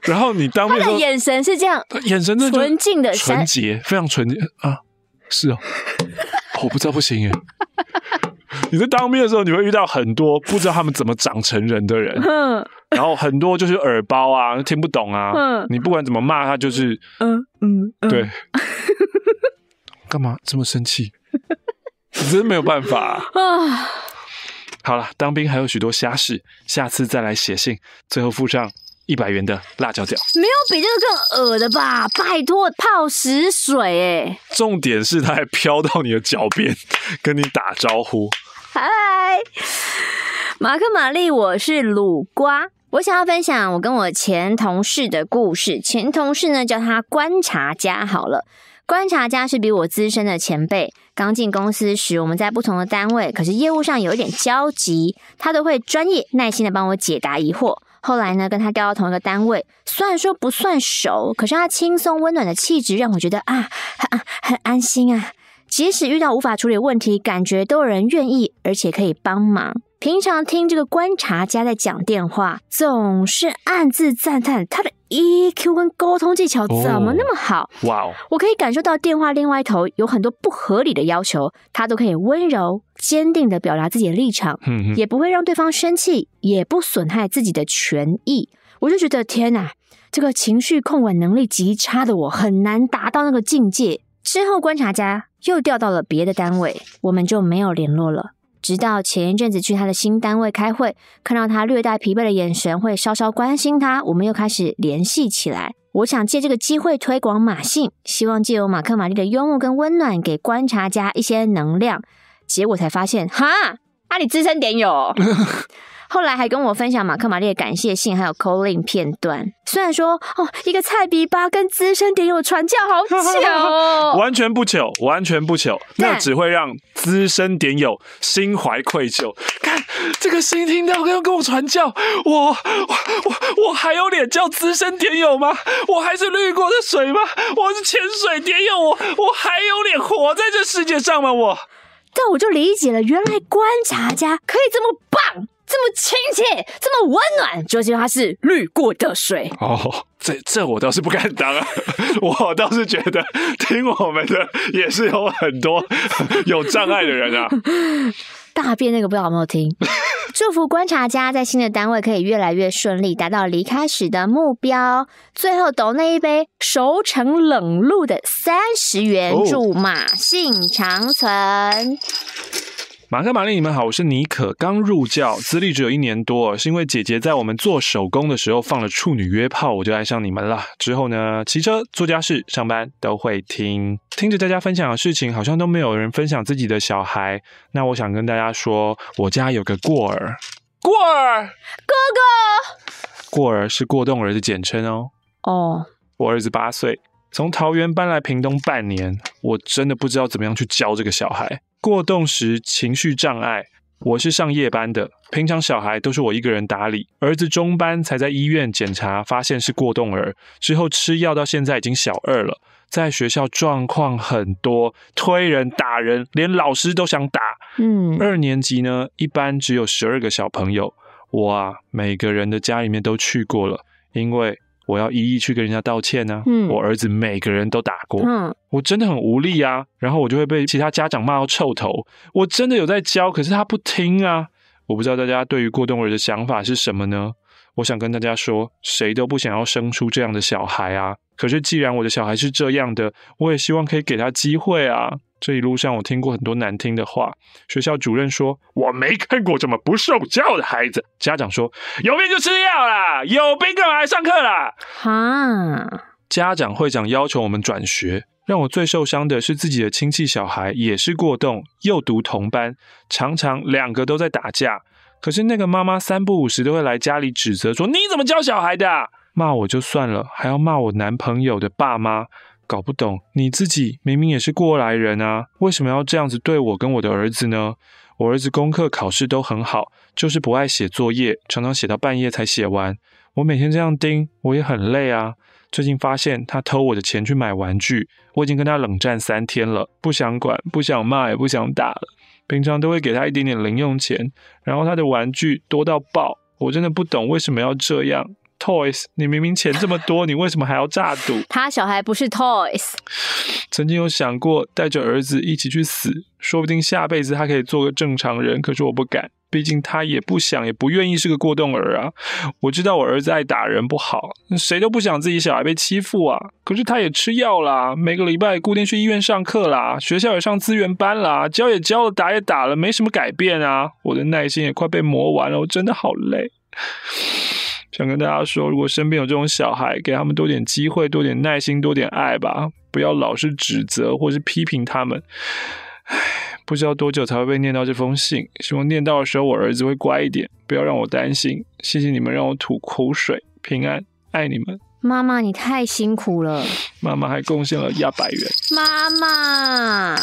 Speaker 2: 然后你当面的，
Speaker 1: 眼神是这样，
Speaker 2: 眼神是
Speaker 1: 纯净的、
Speaker 2: 纯洁，非常纯洁啊！是哦，我不知道不行耶。你在当兵的时候，你会遇到很多不知道他们怎么长成人的人，然后很多就是耳包啊，听不懂啊，你不管怎么骂他，就是嗯嗯，对，干嘛这么生气？你真没有办法啊！好了，当兵还有许多瞎事，下次再来写信，最后附上一百元的辣椒酱。
Speaker 1: 没有比这个更恶的吧？拜托，泡屎水哎！
Speaker 2: 重点是它还飘到你的脚边，跟你打招呼。
Speaker 1: 嗨，马克玛丽，我是鲁瓜。我想要分享我跟我前同事的故事。前同事呢，叫他观察家。好了，观察家是比我资深的前辈。刚进公司时，我们在不同的单位，可是业务上有一点交集，他都会专业耐心的帮我解答疑惑。后来呢，跟他调到同一个单位，虽然说不算熟，可是他轻松温暖的气质让我觉得啊，很很安心啊。即使遇到无法处理问题，感觉都有人愿意，而且可以帮忙。平常听这个观察家在讲电话，总是暗自赞叹他的 EQ 跟沟通技巧怎么那么好。
Speaker 2: 哇哦！
Speaker 1: 我可以感受到电话另外一头有很多不合理的要求，他都可以温柔坚定的表达自己的立场，嗯哼，也不会让对方生气，也不损害自己的权益。我就觉得天哪，这个情绪控管能力极差的我很难达到那个境界。之后，观察家又调到了别的单位，我们就没有联络了。直到前一阵子去他的新单位开会，看到他略带疲惫的眼神，会稍稍关心他，我们又开始联系起来。我想借这个机会推广马信，希望借由马克玛丽的幽默跟温暖，给观察家一些能量。结果才发现，哈，啊，你资深点友。后来还跟我分享马克玛丽的感谢信，还有 calling 片段。虽然说哦，一个菜逼吧跟资深点友传教好糗哦，
Speaker 2: 完全不糗，完全不糗，那只会让资深点友心怀愧疚。看这个新听到要跟我传教，我我我我还有脸叫资深点友吗？我还是滤过的水吗？我是潜水点友，我我还有脸活在这世界上吗？我，
Speaker 1: 但我就理解了，原来观察家可以这么棒。这么亲切，这么温暖，就是因为它是滤过的水
Speaker 2: 哦。这这我倒是不敢当啊，我倒是觉得听我们的也是有很多有障碍的人啊。
Speaker 1: 大便那个不知道有没有听？祝福观察家在新的单位可以越来越顺利，达到离开时的目标。最后抖那一杯熟成冷露的三十元，祝马幸长存。
Speaker 2: 马克、玛丽，你们好，我是妮可，刚入教，资历只有一年多，是因为姐姐在我们做手工的时候放了处女约炮，我就爱上你们了。之后呢，骑车、做家事、上班都会听，听着大家分享的事情，好像都没有人分享自己的小孩。那我想跟大家说，我家有个过儿，过儿
Speaker 1: 哥哥，
Speaker 2: 过儿是过动儿的简称哦。
Speaker 1: 哦，
Speaker 2: 我儿子八岁，从桃园搬来屏东半年，我真的不知道怎么样去教这个小孩。过动时情绪障碍，我是上夜班的，平常小孩都是我一个人打理。儿子中班才在医院检查，发现是过动儿，之后吃药到现在已经小二了，在学校状况很多，推人打人，连老师都想打。
Speaker 1: 嗯，
Speaker 2: 二年级呢，一般只有十二个小朋友，我啊，每个人的家里面都去过了，因为。我要一一去跟人家道歉呢、啊。嗯，我儿子每个人都打过，嗯，我真的很无力啊。然后我就会被其他家长骂到臭头。我真的有在教，可是他不听啊。我不知道大家对于过冬儿的想法是什么呢？我想跟大家说，谁都不想要生出这样的小孩啊。可是既然我的小孩是这样的，我也希望可以给他机会啊。这一路上我听过很多难听的话，学校主任说我没看过这么不受教的孩子，家长说有病就吃药啦，有病干嘛来上课啦？
Speaker 1: 哈，
Speaker 2: 家长会长要求我们转学，让我最受伤的是自己的亲戚小孩也是过动，又读同班，常常两个都在打架。可是那个妈妈三不五时都会来家里指责说你怎么教小孩的？骂我就算了，还要骂我男朋友的爸妈。搞不懂，你自己明明也是过来人啊，为什么要这样子对我跟我的儿子呢？我儿子功课考试都很好，就是不爱写作业，常常写到半夜才写完。我每天这样盯，我也很累啊。最近发现他偷我的钱去买玩具，我已经跟他冷战三天了，不想管，不想骂，也不想打了。平常都会给他一点点零用钱，然后他的玩具多到爆，我真的不懂为什么要这样。Toys，你明明钱这么多，你为什么还要诈赌？
Speaker 1: 他小孩不是 Toys。
Speaker 2: 曾经有想过带着儿子一起去死，说不定下辈子他可以做个正常人。可是我不敢，毕竟他也不想，也不愿意是个过动儿啊。我知道我儿子爱打人不好，谁都不想自己小孩被欺负啊。可是他也吃药啦，每个礼拜固定去医院上课啦，学校也上资源班啦，教也教了，打也打了，没什么改变啊。我的耐心也快被磨完了，我真的好累。想跟大家说，如果身边有这种小孩，给他们多点机会，多点耐心，多点爱吧，不要老是指责或是批评他们。唉，不知道多久才会被念到这封信，希望念到的时候我儿子会乖一点，不要让我担心。谢谢你们让我吐口水，平安，爱你们。
Speaker 1: 妈妈，你太辛苦了。
Speaker 2: 妈妈还贡献了一百元。
Speaker 1: 妈妈，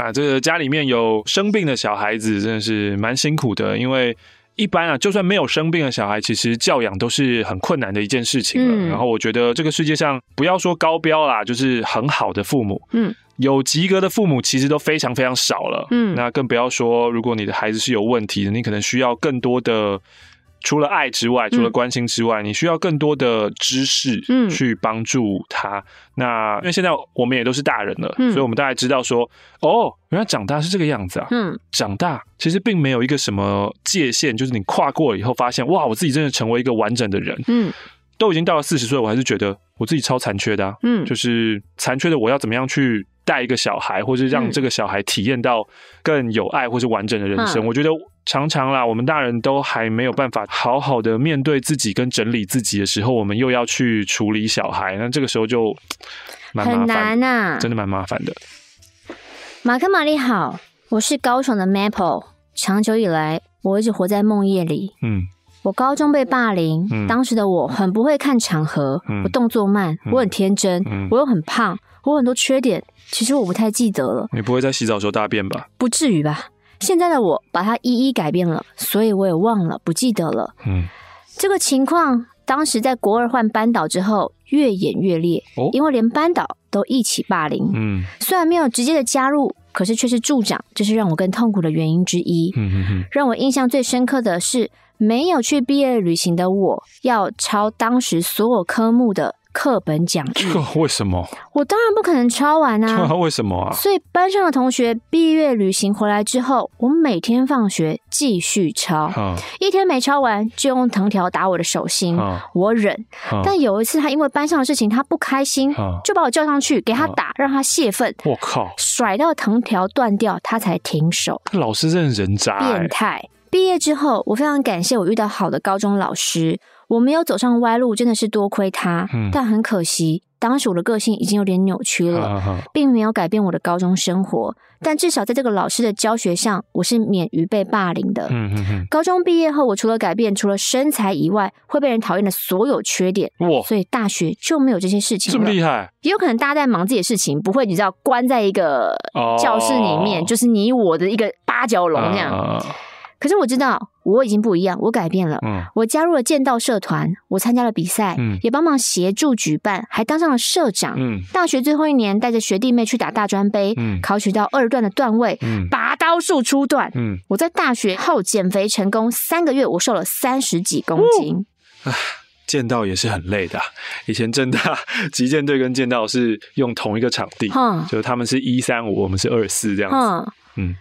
Speaker 2: 啊，这个家里面有生病的小孩子，真的是蛮辛苦的，因为。一般啊，就算没有生病的小孩，其实教养都是很困难的一件事情了。嗯、然后我觉得这个世界上不要说高标啦，就是很好的父母，
Speaker 1: 嗯，
Speaker 2: 有及格的父母其实都非常非常少了。
Speaker 1: 嗯，
Speaker 2: 那更不要说如果你的孩子是有问题的，你可能需要更多的。除了爱之外，除了关心之外，嗯、你需要更多的知识，嗯，去帮助他。嗯、那因为现在我们也都是大人了，嗯、所以我们大概知道说，哦，原来长大是这个样子啊。
Speaker 1: 嗯，
Speaker 2: 长大其实并没有一个什么界限，就是你跨过了以后，发现哇，我自己真的成为一个完整的人。
Speaker 1: 嗯，
Speaker 2: 都已经到了四十岁，我还是觉得我自己超残缺的、啊。嗯，就是残缺的，我要怎么样去带一个小孩，或是让这个小孩体验到更有爱或是完整的人生？嗯、我觉得。常常啦，我们大人都还没有办法好好的面对自己跟整理自己的时候，我们又要去处理小孩，那这个时候就 很难啊，真的蛮麻烦的。
Speaker 1: 马克玛丽好，我是高雄的 Maple，长久以来我一直活在梦夜里。嗯，我高中被霸凌，嗯、当时的我很不会看场合，嗯、我动作慢，嗯、我很天真，嗯、我又很胖，我很多缺点，其实我不太记得了。
Speaker 2: 你不会在洗澡时候大便吧？
Speaker 1: 不至于吧？现在的我把它一一改变了，所以我也忘了，不记得了。嗯，这个情况当时在国二换班导之后越演越烈，哦、因为连班导都一起霸凌。嗯，虽然没有直接的加入。可是却是助长，这是让我更痛苦的原因之一。嗯哼哼。让我印象最深刻的是，没有去毕业旅行的我，要抄当时所有科目的课本
Speaker 2: 讲义。为什么？
Speaker 1: 我当然不可能抄完啊！
Speaker 2: 为什么啊？
Speaker 1: 所以班上的同学毕业旅行回来之后，我每天放学继续抄，嗯、一天没抄完就用藤条打我的手心，嗯、我忍。嗯、但有一次他因为班上的事情他不开心，嗯、就把我叫上去给他打，嗯、让他泄愤。
Speaker 2: 我靠！
Speaker 1: 甩到藤条断掉，他才停手。
Speaker 2: 老师真的人渣、欸，
Speaker 1: 变态。毕业之后，我非常感谢我遇到好的高中老师。我没有走上歪路，真的是多亏他。嗯、但很可惜，当时我的个性已经有点扭曲了，并没有改变我的高中生活。但至少在这个老师的教学上，我是免于被霸凌的。高中毕业后，我除了改变，除了身材以外，会被人讨厌的所有缺点，哇所以大学就没有这些事情了。
Speaker 2: 这么厉害？
Speaker 1: 也有可能大家在忙自己的事情，不会你知道关在一个教室里面，哦、就是你我的一个八角笼那样。啊可是我知道我已经不一样，我改变了。嗯，我加入了剑道社团，我参加了比赛，嗯，也帮忙协助举办，还当上了社长。嗯，大学最后一年，带着学弟妹去打大专杯，嗯，考取到二段的段位，嗯，拔刀术初段。嗯，我在大学后减肥成功，三个月我瘦了三十几公斤。
Speaker 2: 啊，剑道也是很累的。以前正大击剑队跟剑道是用同一个场地，嗯，就他们是一三五，我们是二四这样子。嗯，嗯，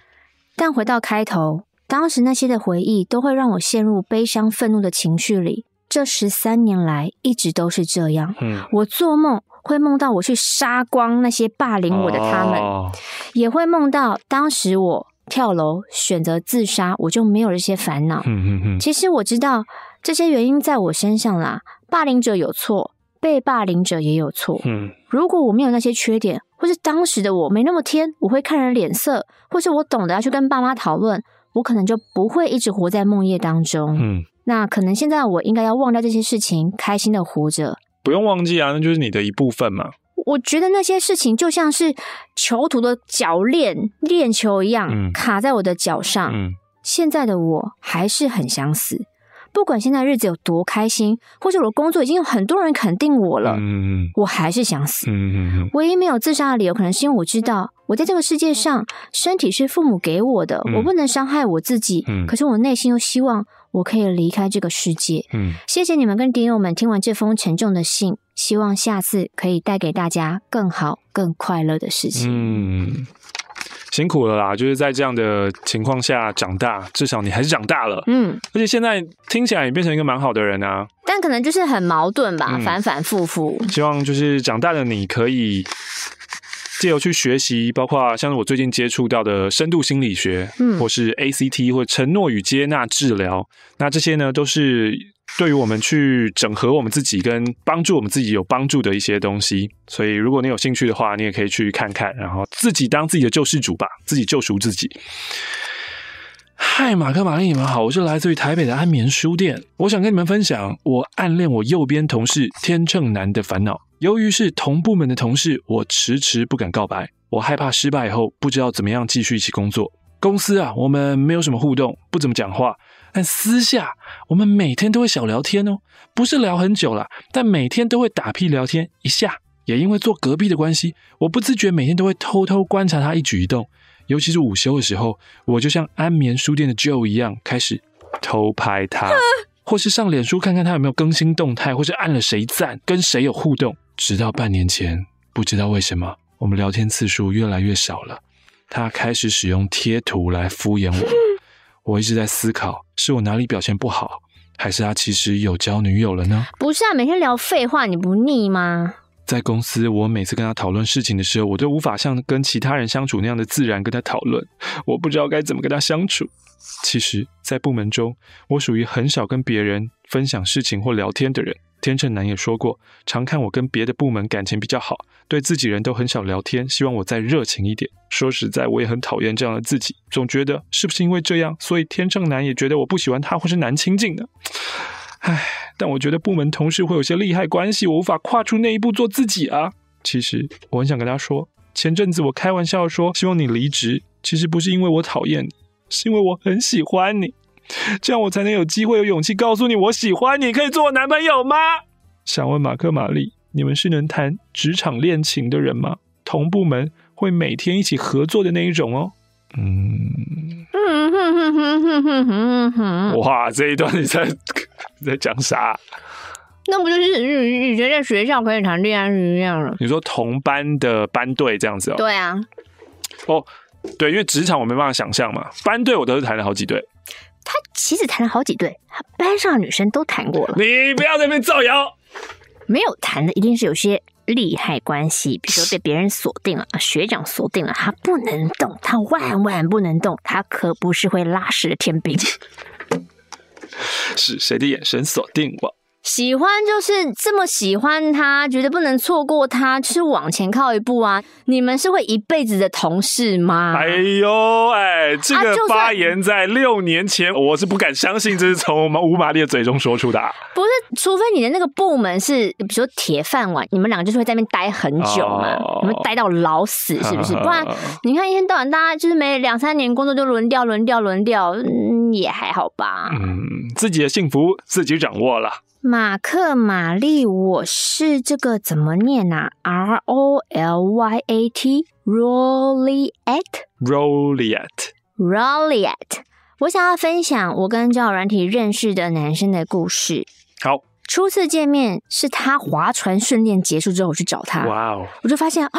Speaker 1: 但回到开头。当时那些的回忆都会让我陷入悲伤、愤怒的情绪里。这十三年来一直都是这样。嗯，我做梦会梦到我去杀光那些霸凌我的他们，哦、也会梦到当时我跳楼选择自杀，我就没有这些烦恼。嗯嗯嗯。其实我知道这些原因在我身上啦。霸凌者有错，被霸凌者也有错。嗯，如果我没有那些缺点，或是当时的我没那么天，我会看人脸色，或是我懂得要去跟爸妈讨论。我可能就不会一直活在梦魇当中。嗯，那可能现在我应该要忘掉这些事情，开心的活着。
Speaker 2: 不用忘记啊，那就是你的一部分嘛。
Speaker 1: 我觉得那些事情就像是囚徒的脚链链球一样，嗯、卡在我的脚上。嗯，现在的我还是很想死。不管现在日子有多开心，或者我的工作已经有很多人肯定我了，嗯，我还是想死。嗯，唯一没有自杀的理由，可能是因为我知道我在这个世界上，身体是父母给我的，我不能伤害我自己。嗯，可是我内心又希望我可以离开这个世界。嗯，谢谢你们跟点友们听完这封沉重的信，希望下次可以带给大家更好、更快乐的事情。嗯。
Speaker 2: 辛苦了啦，就是在这样的情况下长大，至少你还是长大了。嗯，而且现在听起来也变成一个蛮好的人啊。
Speaker 1: 但可能就是很矛盾吧，嗯、反反复复。
Speaker 2: 希望就是长大的你可以借由去学习，包括像是我最近接触到的深度心理学，嗯，或是 ACT 或承诺与接纳治疗，那这些呢都是。对于我们去整合我们自己跟帮助我们自己有帮助的一些东西，所以如果你有兴趣的话，你也可以去看看，然后自己当自己的救世主吧，自己救赎自己。嗨，马克、玛丽，你们好，我是来自于台北的安眠书店，我想跟你们分享我暗恋我右边同事天秤男的烦恼。由于是同部门的同事，我迟迟不敢告白，我害怕失败以后不知道怎么样继续一起工作。公司啊，我们没有什么互动，不怎么讲话。但私下，我们每天都会小聊天哦，不是聊很久啦，但每天都会打屁聊天一下。也因为坐隔壁的关系，我不自觉每天都会偷偷观察他一举一动，尤其是午休的时候，我就像安眠书店的 Joe 一样，开始偷拍他，或是上脸书看看他有没有更新动态，或是按了谁赞，跟谁有互动。直到半年前，不知道为什么，我们聊天次数越来越少了，他开始使用贴图来敷衍我。我一直在思考，是我哪里表现不好，还是他其实有交女友了呢？
Speaker 1: 不是啊，每天聊废话，你不腻吗？
Speaker 2: 在公司，我每次跟他讨论事情的时候，我都无法像跟其他人相处那样的自然跟他讨论。我不知道该怎么跟他相处。其实，在部门中，我属于很少跟别人分享事情或聊天的人。天秤男也说过，常看我跟别的部门感情比较好，对自己人都很少聊天，希望我再热情一点。说实在，我也很讨厌这样的自己，总觉得是不是因为这样，所以天秤男也觉得我不喜欢他或是难亲近的？唉，但我觉得部门同事会有些利害关系，我无法跨出那一步做自己啊。其实我很想跟他说，前阵子我开玩笑说希望你离职，其实不是因为我讨厌你，是因为我很喜欢你。这样我才能有机会、有勇气告诉你我喜欢你，可以做我男朋友吗？想问马克、玛丽，你们是能谈职场恋情的人吗？同部门会每天一起合作的那一种哦。嗯，哇，这一段你在你在讲啥？
Speaker 1: 那不就是以前在学校可以谈恋爱是一样的？
Speaker 2: 你说同班的班队这样子哦？
Speaker 1: 对啊。
Speaker 2: 哦，对，因为职场我没办法想象嘛，班队我都是谈了好几对。
Speaker 1: 他其实谈了好几对，他班上的女生都谈过了。
Speaker 2: 你不要在那边造谣。
Speaker 1: 没有谈的一定是有些利害关系，比如说被别人锁定了，学长锁定了，他不能动，他万万不能动，他可不是会拉屎的天兵。
Speaker 2: 是谁的眼神锁定我？
Speaker 1: 喜欢就是这么喜欢他，觉得不能错过他，就是往前靠一步啊！你们是会一辈子的同事吗？
Speaker 2: 哎呦，哎，这个发言在六年前，啊、我是不敢相信这是从我们吴玛丽的嘴中说出的。
Speaker 1: 不是，除非你的那个部门是，比如说铁饭碗，你们两个就是会在那边待很久嘛，哦、你们待到老死，是不是？不然你看一天到晚大家就是每两三年工作就轮调、轮调、轮调，嗯，也还好吧。
Speaker 2: 嗯，自己的幸福自己掌握了。
Speaker 1: 马克玛丽，我是这个怎么念啊？R O L Y A T，Rolliet，Rolliet，Rolliet。我想要分享我跟交友软体认识的男生的故事。
Speaker 2: 好，
Speaker 1: 初次见面是他划船训练结束之后，我去找他。
Speaker 2: 哇哦，
Speaker 1: 我就发现啊。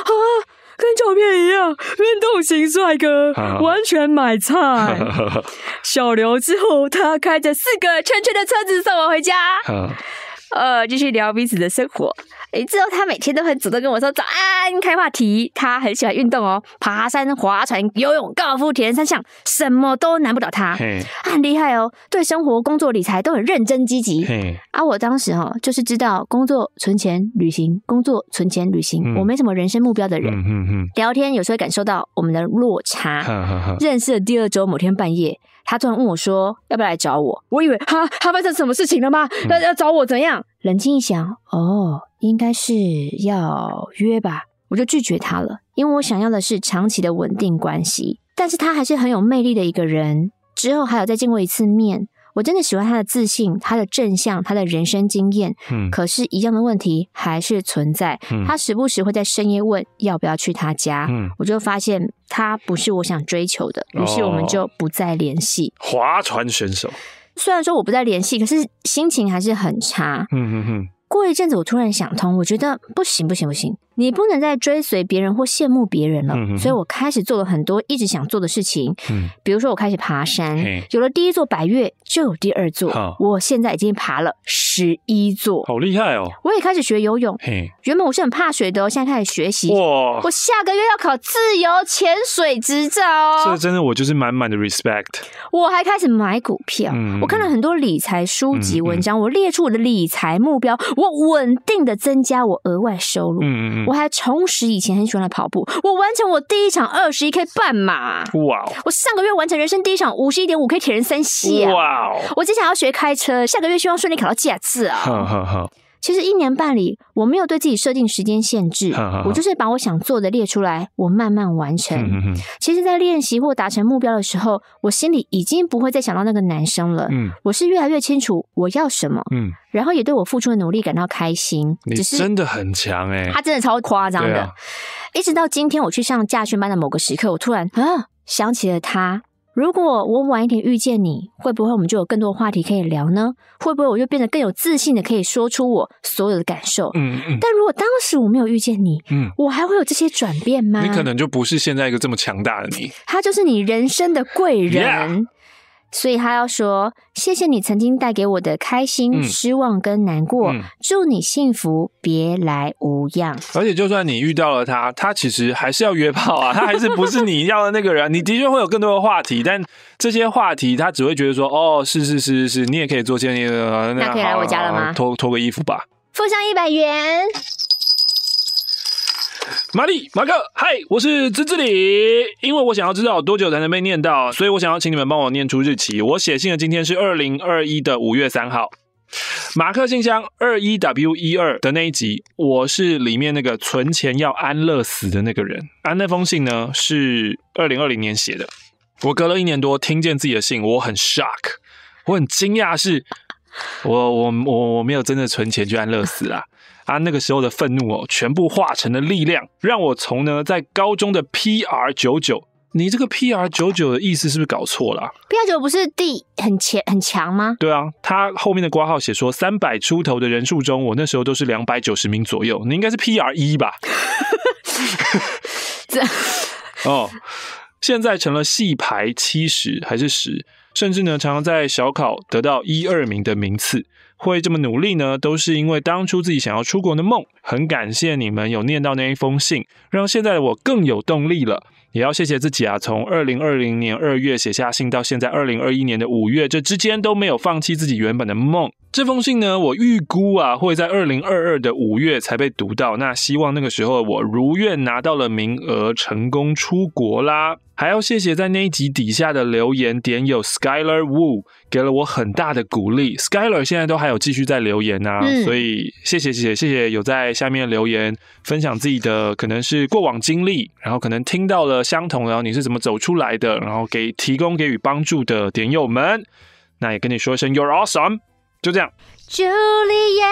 Speaker 1: 跟照片一样，运动型帅哥，完全买菜。小刘之后，他开着四个圈圈的车子送我回家。呃，继续聊彼此的生活。诶，之后他每天都很主动跟我说早安，开话题。他很喜欢运动哦，爬山、划船、游泳、高尔夫、铁人三项，什么都难不倒他。他很厉害哦，对生活、工作、理财都很认真积极。嘿啊，我当时哈就是知道工作、存钱、旅行，工作、存钱、旅行，嗯、我没什么人生目标的人。嗯嗯嗯、聊天有时候会感受到我们的落差。呵呵呵认识的第二周某天半夜。他突然问我说：“要不要来找我？”我以为他他发生什么事情了吗？要要找我怎样？冷静一想，哦，应该是要约吧。我就拒绝他了，因为我想要的是长期的稳定关系。但是他还是很有魅力的一个人。之后还有再见过一次面。我真的喜欢他的自信，他的正向，他的人生经验。嗯，可是，一样的问题还是存在。嗯，他时不时会在深夜问要不要去他家。嗯，我就发现他不是我想追求的，于是我们就不再联系。
Speaker 2: 划船选手，
Speaker 1: 虽然说我不再联系，可是心情还是很差。嗯哼哼。过一阵子，我突然想通，我觉得不行，不行，不行。你不能再追随别人或羡慕别人了，嗯、所以我开始做了很多一直想做的事情。嗯，比如说我开始爬山，有了第一座百岳，就有第二座。我现在已经爬了十一座，
Speaker 2: 好厉害哦！
Speaker 1: 我也开始学游泳。嘿原本我是很怕水的，哦现在开始学习。哇！我下个月要考自由潜水执照哦。
Speaker 2: 这真的，我就是满满的 respect。
Speaker 1: 我还开始买股票，嗯、我看了很多理财书籍文章，嗯、我列出我的理财目标，我稳定的增加我额外收入。嗯嗯。我还重拾以前很喜欢的跑步，我完成我第一场二十一 K 半马，哇！我上个月完成人生第一场五十一点五 K 铁人三项，哇！我接下来要学开车，下个月希望顺利考到驾照啊！好好好其实一年半里，我没有对自己设定时间限制，我就是把我想做的列出来，我慢慢完成。其实，在练习或达成目标的时候，我心里已经不会再想到那个男生了。嗯，我是越来越清楚我要什么。嗯，然后也对我付出的努力感到开心。
Speaker 2: 你真的很强哎、欸，
Speaker 1: 他真的超夸张的。啊、一直到今天，我去上驾训班的某个时刻，我突然啊想起了他。如果我晚一点遇见你，会不会我们就有更多话题可以聊呢？会不会我就变得更有自信的可以说出我所有的感受？嗯嗯。但如果当时我没有遇见你，嗯，我还会有这些转变吗？
Speaker 2: 你可能就不是现在一个这么强大的你。
Speaker 1: 他就是你人生的贵人。Yeah. 所以他要说：“谢谢你曾经带给我的开心、嗯、失望跟难过，嗯、祝你幸福，别来无恙。”
Speaker 2: 而且，就算你遇到了他，他其实还是要约炮啊，他还是不是你要的那个人。你的确会有更多的话题，但这些话题他只会觉得说：“哦，是是是是是，你也可以做这些。”那可以来我家了吗？脱脱个衣服吧。
Speaker 1: 附上一百元。
Speaker 2: 玛丽、马克，嗨，我是兹兹里。因为我想要知道多久才能被念到，所以我想要请你们帮我念出日期。我写信的今天是二零二一的五月三号。马克信箱二一 W 一二的那一集，我是里面那个存钱要安乐死的那个人。啊，那封信呢是二零二零年写的。我隔了一年多听见自己的信，我很 shock，我很惊讶，是我我我我没有真的存钱去安乐死啊。他、啊、那个时候的愤怒哦，全部化成了力量，让我从呢在高中的 PR 九九，你这个 PR 九九的意思是不是搞错了、啊、
Speaker 1: ？PR 九不是第很强很强吗？
Speaker 2: 对啊，他后面的挂号写说三百出头的人数中，我那时候都是两百九十名左右，你应该是 PR 一吧？这哦，现在成了系排七十还是十，甚至呢常常在小考得到一二名的名次。会这么努力呢，都是因为当初自己想要出国的梦。很感谢你们有念到那一封信，让现在的我更有动力了。也要谢谢自己啊，从二零二零年二月写下信到现在二零二一年的五月，这之间都没有放弃自己原本的梦。这封信呢，我预估啊会在二零二二的五月才被读到。那希望那个时候我如愿拿到了名额，成功出国啦。还要谢谢在那一集底下的留言点友 Skyler Wu 给了我很大的鼓励。Skyler 现在都还有继续在留言啊，所以谢谢谢谢谢谢有在下面留言分享自己的可能是过往经历，然后可能听到了相同，然后你是怎么走出来的，然后给提供给予帮助的点友们，那也跟你说一声 You're awesome。就这样，
Speaker 1: 朱丽叶，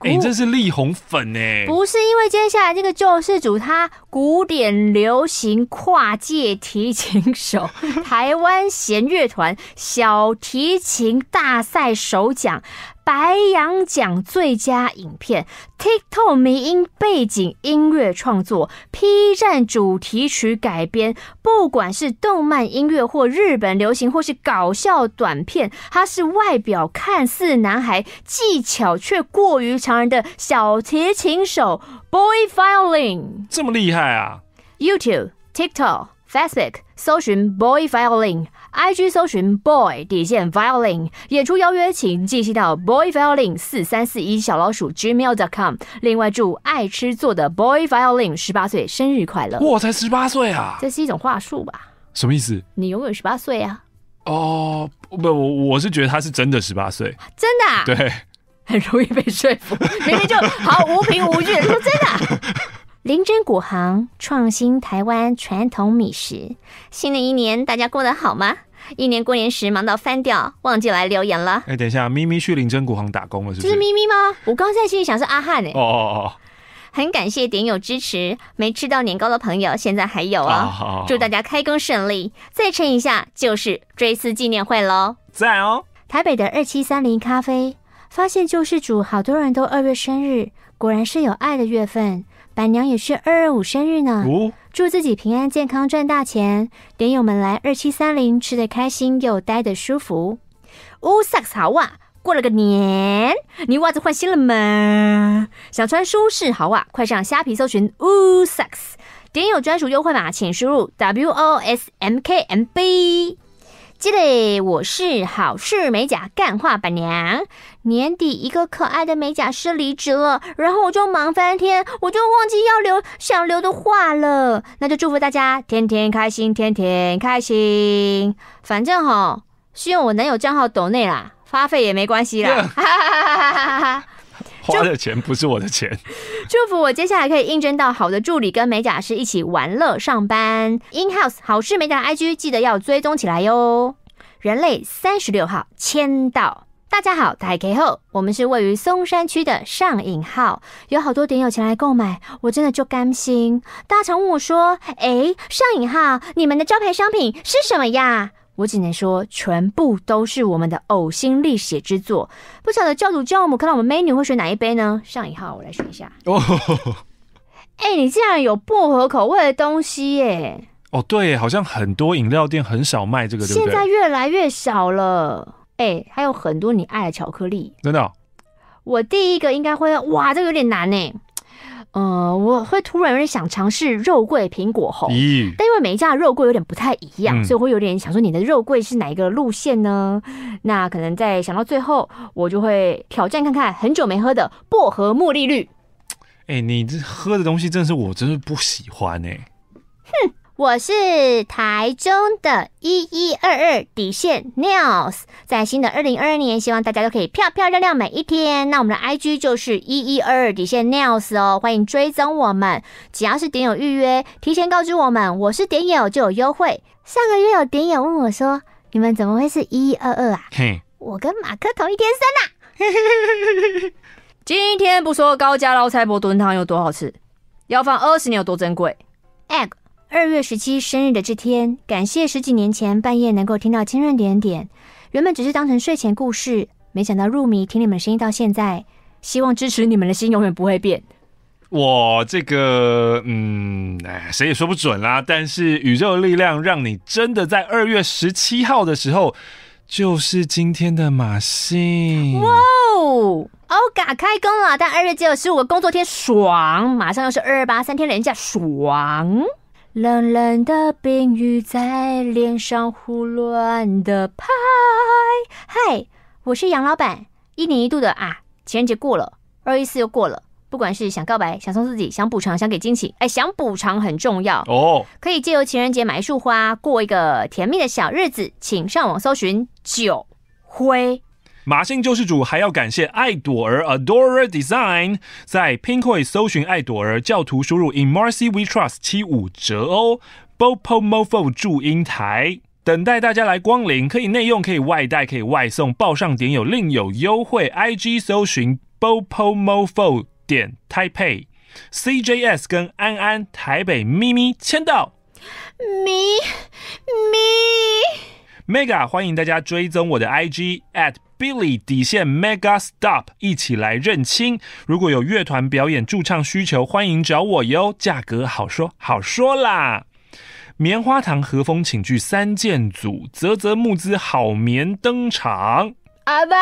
Speaker 2: 哎、欸，这是力宏粉哎，
Speaker 1: 不是因为接下来这个救世主他古典流行跨界提琴手，台湾弦乐团小提琴大赛首奖。白羊奖最佳影片，TikTok 迷因背景音乐创作，P 站主题曲改编，不管是动漫音乐或日本流行或是搞笑短片，他是外表看似男孩，技巧却过于常人的小提琴手，Boy Violin，
Speaker 2: 这么厉害啊
Speaker 1: ！YouTube、TikTok、Facebook 搜寻 Boy Violin。IG 搜寻 boy 底线 violin 演出邀约，请寄信到 boy violin 四三四一小老鼠 gmail.com。另外祝爱吃做的 boy violin 十八岁生日快乐！
Speaker 2: 我才十八岁啊，
Speaker 1: 这是一种话术吧？
Speaker 2: 什么意思？
Speaker 1: 你永远十八岁啊？
Speaker 2: 哦，不，我我是觉得他是真的十八岁，
Speaker 1: 真的？啊？
Speaker 2: 对，
Speaker 1: 很容易被说服，明明就好无凭无据的说真的。林珍古行创新台湾传统米食。新的一年大家过得好吗？一年过年时忙到翻掉，忘记来留言了。
Speaker 2: 哎，等一下，咪咪去林珍古行打工了，是不是？
Speaker 1: 咪咪吗？我刚在心里想是阿汉哎。
Speaker 2: 哦哦哦，
Speaker 1: 很感谢点友支持，没吃到年糕的朋友现在还有啊、哦。祝大家开工顺利，再撑一下就是追思纪念会喽。
Speaker 2: 在哦，
Speaker 1: 台北的二七三零咖啡发现救世主好多人都二月生日，果然是有爱的月份。板娘也是二二五生日呢，哦，祝自己平安健康赚大钱。点友们来二七三零吃的开心又待得舒服。乌萨克斯好袜，过了个年，你袜子换新了吗？想穿舒适好袜，快上虾皮搜寻乌萨克斯，点友专属优惠码，请输入 W O S M K M B。积累，我是好事美甲干话板娘。年底一个可爱的美甲师离职了，然后我就忙翻天，我就忘记要留想留的话了。那就祝福大家天天开心，天天开心。反正哈，是用我男友账号抖内啦，发费也没关系啦。哈哈哈哈哈哈。
Speaker 2: 花的钱不是我的钱。
Speaker 1: 祝福我接下来可以应征到好的助理，跟美甲师一起玩乐上班。In House 好事美甲 IG 记得要追踪起来哟。人类三十六号签到，大家好，大家好，我们是位于松山区的上影号，有好多点友前来购买，我真的就甘心。大家常问我说：“哎，上影号，你们的招牌商品是什么呀？”我只能说，全部都是我们的呕心沥血之作。不晓得教主教母看到我们 menu 会选哪一杯呢？上一号，我来选一下。哦，哎，你竟然有薄荷口味的东西耶！
Speaker 2: 哦，对，好像很多饮料店很少卖这个，对不对？
Speaker 1: 现在越来越少了。哎，还有很多你爱的巧克力，
Speaker 2: 真的哦。
Speaker 1: 我第一个应该会，哇，这个有点难呢。呃，我会突然有点想尝试肉桂苹果红，咦但因为每一家的肉桂有点不太一样，嗯、所以我会有点想说你的肉桂是哪一个路线呢？那可能在想到最后，我就会挑战看看很久没喝的薄荷茉莉绿。
Speaker 2: 哎、欸，你这喝的东西真的是我真是不喜欢哎、欸。
Speaker 1: 哼。我是台中的一一二二底线 Nails，在新的二零二二年，希望大家都可以漂漂亮亮每一天。那我们的 IG 就是一一二二底线 Nails 哦，欢迎追踪我们。只要是点友预约，提前告知我们我是点友就有优惠。上个月有点友问我说：“你们怎么会是一一二二啊？”嘿，我跟马克同一天生呐、啊。今天不说高家捞菜脯炖汤有多好吃，要放二十年有多珍贵。Egg。二月十七生日的这天，感谢十几年前半夜能够听到清润点点，原本只是当成睡前故事，没想到入迷听你们的声音到现在，希望支持你们的心永远不会变。
Speaker 2: 我，这个，嗯，哎，谁也说不准啦。但是宇宙的力量让你真的在二月十七号的时候，就是今天的马信。
Speaker 1: 哇哦，欧嘎开工了，但二月只有十五个工作天，爽！马上又是二二八三天连假，爽！冷冷的冰雨在脸上胡乱的拍。嗨，我是杨老板。一年一度的啊，情人节过了，二一四又过了。不管是想告白、想送自己、想补偿、想给惊喜，哎，想补偿很重要哦。可以借由情人节买一束花，过一个甜蜜的小日子。请上网搜寻九辉。
Speaker 2: 马姓救世主还要感谢爱朵儿 Adorer Design，在 Pinkoi 搜寻爱朵儿教徒输入 In Mercy We Trust 七五折哦。Bopomofo 祝英台等待大家来光临，可以内用，可以外带，可以外送，报上点有另有优惠。IG 搜寻 Bopomofo 点 Taipei CJS 跟安安台北咪咪签到
Speaker 1: 咪咪。
Speaker 2: Mega 欢迎大家追踪我的 IG at Billy 底线 Mega Stop，一起来认亲。如果有乐团表演驻唱需求，欢迎找我哟，价格好说好说啦。棉花糖和风请剧三件组，啧啧木兹好棉登场。
Speaker 1: 阿拜，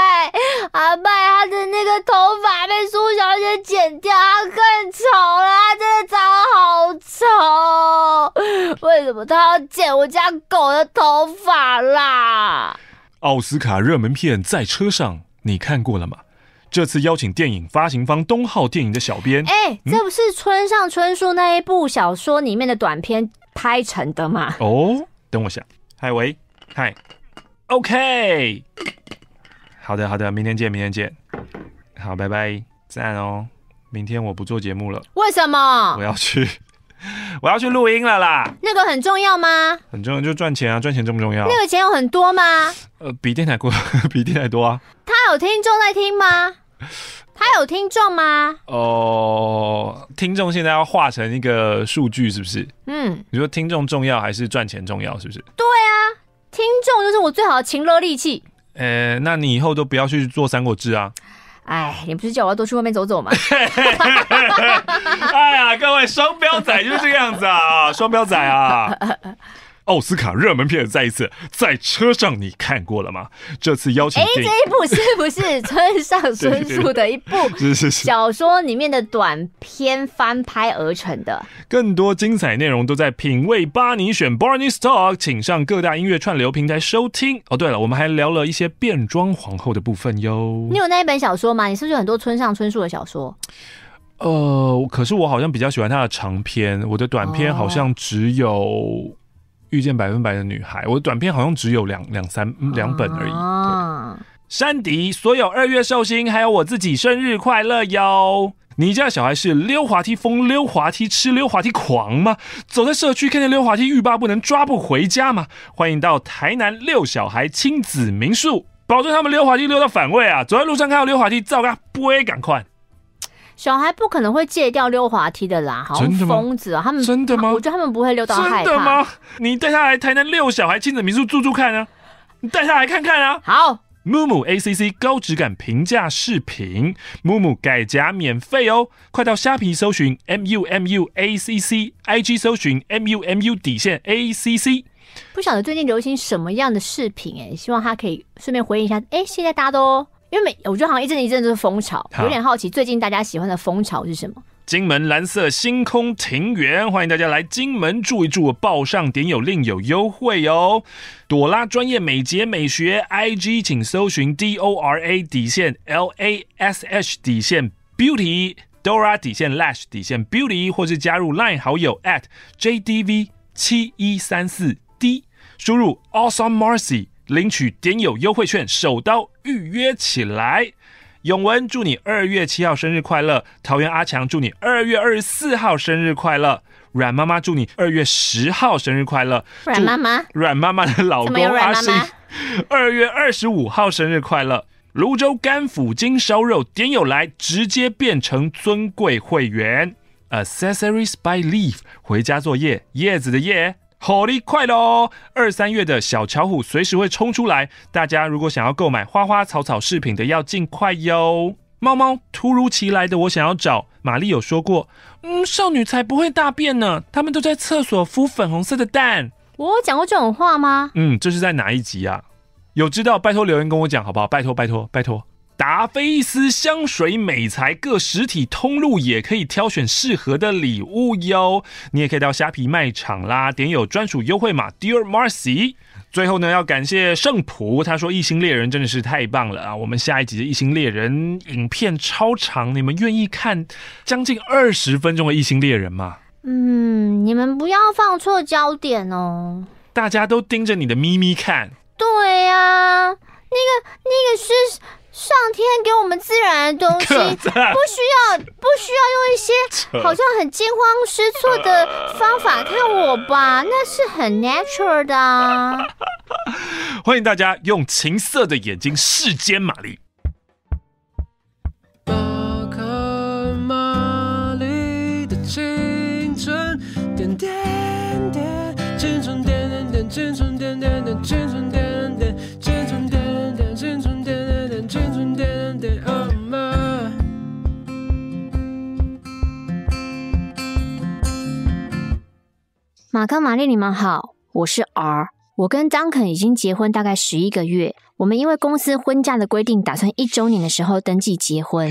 Speaker 1: 阿拜，他的那个头发被苏小姐剪掉，他更丑了，他真的长得好丑。为什么他要剪我家狗的头发啦？
Speaker 2: 奥斯卡热门片在车上，你看过了吗？这次邀请电影发行方东浩电影的小编，
Speaker 1: 哎、这不是村上春树那一部小说里面的短片拍成的吗？
Speaker 2: 哦，等我想，嗨喂，嗨，OK。好的，好的，明天见，明天见。好，拜拜，赞哦。明天我不做节目了，
Speaker 1: 为什么？
Speaker 2: 我要去，我要去录音了啦。
Speaker 1: 那个很重要吗？
Speaker 2: 很重要，就赚钱啊！赚钱重不重要？
Speaker 1: 那个钱有很多吗？
Speaker 2: 呃，比电台贵，比电台多啊。
Speaker 1: 他有听众在听吗？他有听众吗？
Speaker 2: 哦、呃，听众现在要化成一个数据，是不是？嗯，你说听众重要还是赚钱重要？是不是？
Speaker 1: 对啊，听众就是我最好的情乐利器。
Speaker 2: 呃，那你以后都不要去做三国志啊！
Speaker 1: 哎，你不是叫我要多去外面走走吗？
Speaker 2: 哎呀，各位双标仔就是这个样子啊，双标仔啊！奥斯卡热门片再一次在车上，你看过了吗？这次邀请，哎，这
Speaker 1: 一部是不是 村上春树的一部小说里面的短片翻拍而成的？
Speaker 2: 更多精彩内容都在品味巴尼选 Barney's Talk，请上各大音乐串流平台收听。哦，对了，我们还聊了一些变装皇后的部分哟。
Speaker 1: 你有那一本小说吗？你是不是有很多村上春树的小说？
Speaker 2: 呃，可是我好像比较喜欢他的长篇，我的短篇好像只有。遇见百分百的女孩，我的短片好像只有两两三两本而已。啊、山迪，所有二月寿星，还有我自己，生日快乐哟！你家小孩是溜滑梯疯、溜滑梯吃、溜滑梯狂吗？走在社区看见溜滑梯欲罢不能，抓不回家吗？欢迎到台南遛小孩亲子民宿，保证他们溜滑梯溜到反胃啊！走在路上看到溜滑梯，照个不会赶快。
Speaker 1: 小孩不可能会戒掉溜滑梯的啦，好像疯子啊！他们
Speaker 2: 真的吗？
Speaker 1: 我觉得他们不会溜到害怕。
Speaker 2: 真的吗？你带他来台南六小孩亲子民宿住住看啊！你带他来看看啊！
Speaker 1: 好
Speaker 2: ，Mumu ACC 高质感平价视频，Mumu 改夹免费哦！快到虾皮搜寻 MUMU ACC，IG 搜寻 MUMU 底线 ACC。
Speaker 1: 不晓得最近流行什么样的饰品哎、欸，希望他可以顺便回应一下。哎、欸，现在大家都。因为每我觉得好像一阵一阵都是风潮，有点好奇最近大家喜欢的风潮是什么？
Speaker 2: 金门蓝色星空庭园，欢迎大家来金门住一住，报上点有另有优惠哦。朵拉专业美睫美学，IG 请搜寻 D O R A 底线 L A S H 底线 Beauty，Dora 底线 Lash 底线 Beauty，或是加入 Line 好友 at JDV 七一三四 D，输入 Awesome Marcy 领取点有优惠券，手刀预约起来。永文祝你二月七号生日快乐，桃园阿强祝你二月二十四号生日快乐，阮妈妈祝你二月十号生日快乐，
Speaker 1: 阮妈妈，
Speaker 2: 阮妈妈的老公阿星二月二十五号生日快乐。泸州干府金烧肉点有来，直接变成尊贵会员，Accessories by Leaf 回家作业，叶子的叶。好利快喽！二三月的小巧虎随时会冲出来，大家如果想要购买花花草草饰品的，要尽快哟。猫猫突如其来的，我想要找玛丽有说过，嗯，少女才不会大便呢，他们都在厕所孵粉红色的蛋。
Speaker 1: 我有讲过这种话吗？
Speaker 2: 嗯，这是在哪一集啊？有知道拜托留言跟我讲好不好？拜托拜托拜托。达菲斯香水美材各实体通路也可以挑选适合的礼物哟。你也可以到虾皮卖场啦，点有专属优惠码 Dear Marcy。最后呢，要感谢圣普，他说《异星猎人》真的是太棒了啊！我们下一集的《异星猎人》影片超长，你们愿意看将近二十分钟的《异星猎人》吗？
Speaker 1: 嗯，你们不要放错焦点哦。
Speaker 2: 大家都盯着你的咪咪看。
Speaker 1: 对呀，那个那个是。上天给我们自然的东西，不需要不需要用一些好像很惊慌失措的 方法看我吧，那是很 natural 的啊。
Speaker 2: 欢迎大家用情色的眼睛世间玛丽。马卡玛丽的青春点点点，青春点点点，青春
Speaker 1: 马克玛丽，你们好，我是 R。我跟 Duncan 已经结婚大概十一个月。我们因为公司婚假的规定，打算一周年的时候登记结婚。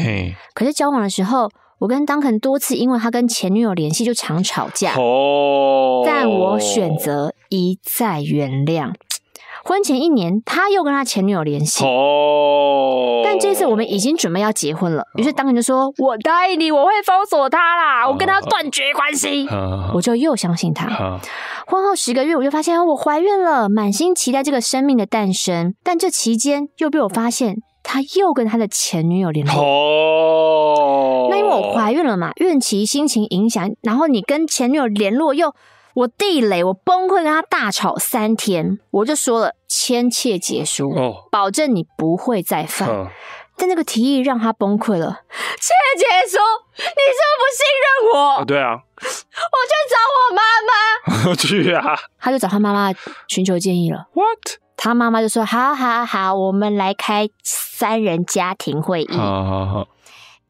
Speaker 1: 可是交往的时候，我跟 Duncan 多次因为他跟前女友联系就常吵架。Oh. 但我选择一再原谅。婚前一年，他又跟他前女友联系。哦，但这次我们已经准备要结婚了，于是当人就说：“我答应你，我会封锁他啦，我跟他断绝关系。”我就又相信他。婚后十个月，我就发现我怀孕了，满心期待这个生命的诞生。但这期间又被我发现，他又跟他的前女友联络。哦，那因为我怀孕了嘛，孕期心情影响，然后你跟前女友联络又。我地雷，我崩溃，跟他大吵三天，我就说了签切结束，哦，保证你不会再犯。哦、但那个提议让他崩溃了。切结束，你是不是不信任我？
Speaker 2: 啊对啊，
Speaker 1: 我去找我妈妈。
Speaker 2: 去啊！
Speaker 1: 他就找他妈妈寻求建议了。
Speaker 2: What？
Speaker 1: 他妈妈就说：好好好，我们来开三人家庭会议。好好好。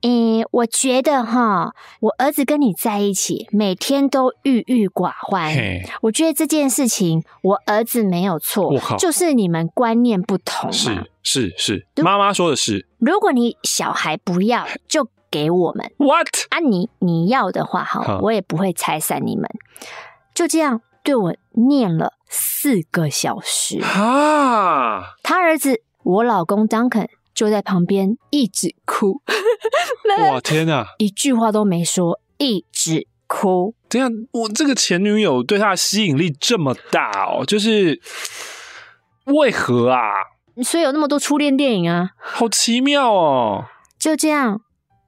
Speaker 1: 嗯，我觉得哈，我儿子跟你在一起，每天都郁郁寡欢。嘿我觉得这件事情，我儿子没有错，就是你们观念不同。
Speaker 2: 是是是，妈妈说的是。
Speaker 1: 如果你小孩不要，就给我们。
Speaker 2: What？
Speaker 1: 啊你，你你要的话哈，我也不会拆散你们。就这样对我念了四个小时。啊，他儿子，我老公 Duncan。就在旁边一直哭，
Speaker 2: 哇 天哪，
Speaker 1: 一句话都没说，一直哭。
Speaker 2: 这样，我这个前女友对他的吸引力这么大哦，就是为何啊？
Speaker 1: 所以有那么多初恋电影啊，
Speaker 2: 好奇妙哦。
Speaker 1: 就这样，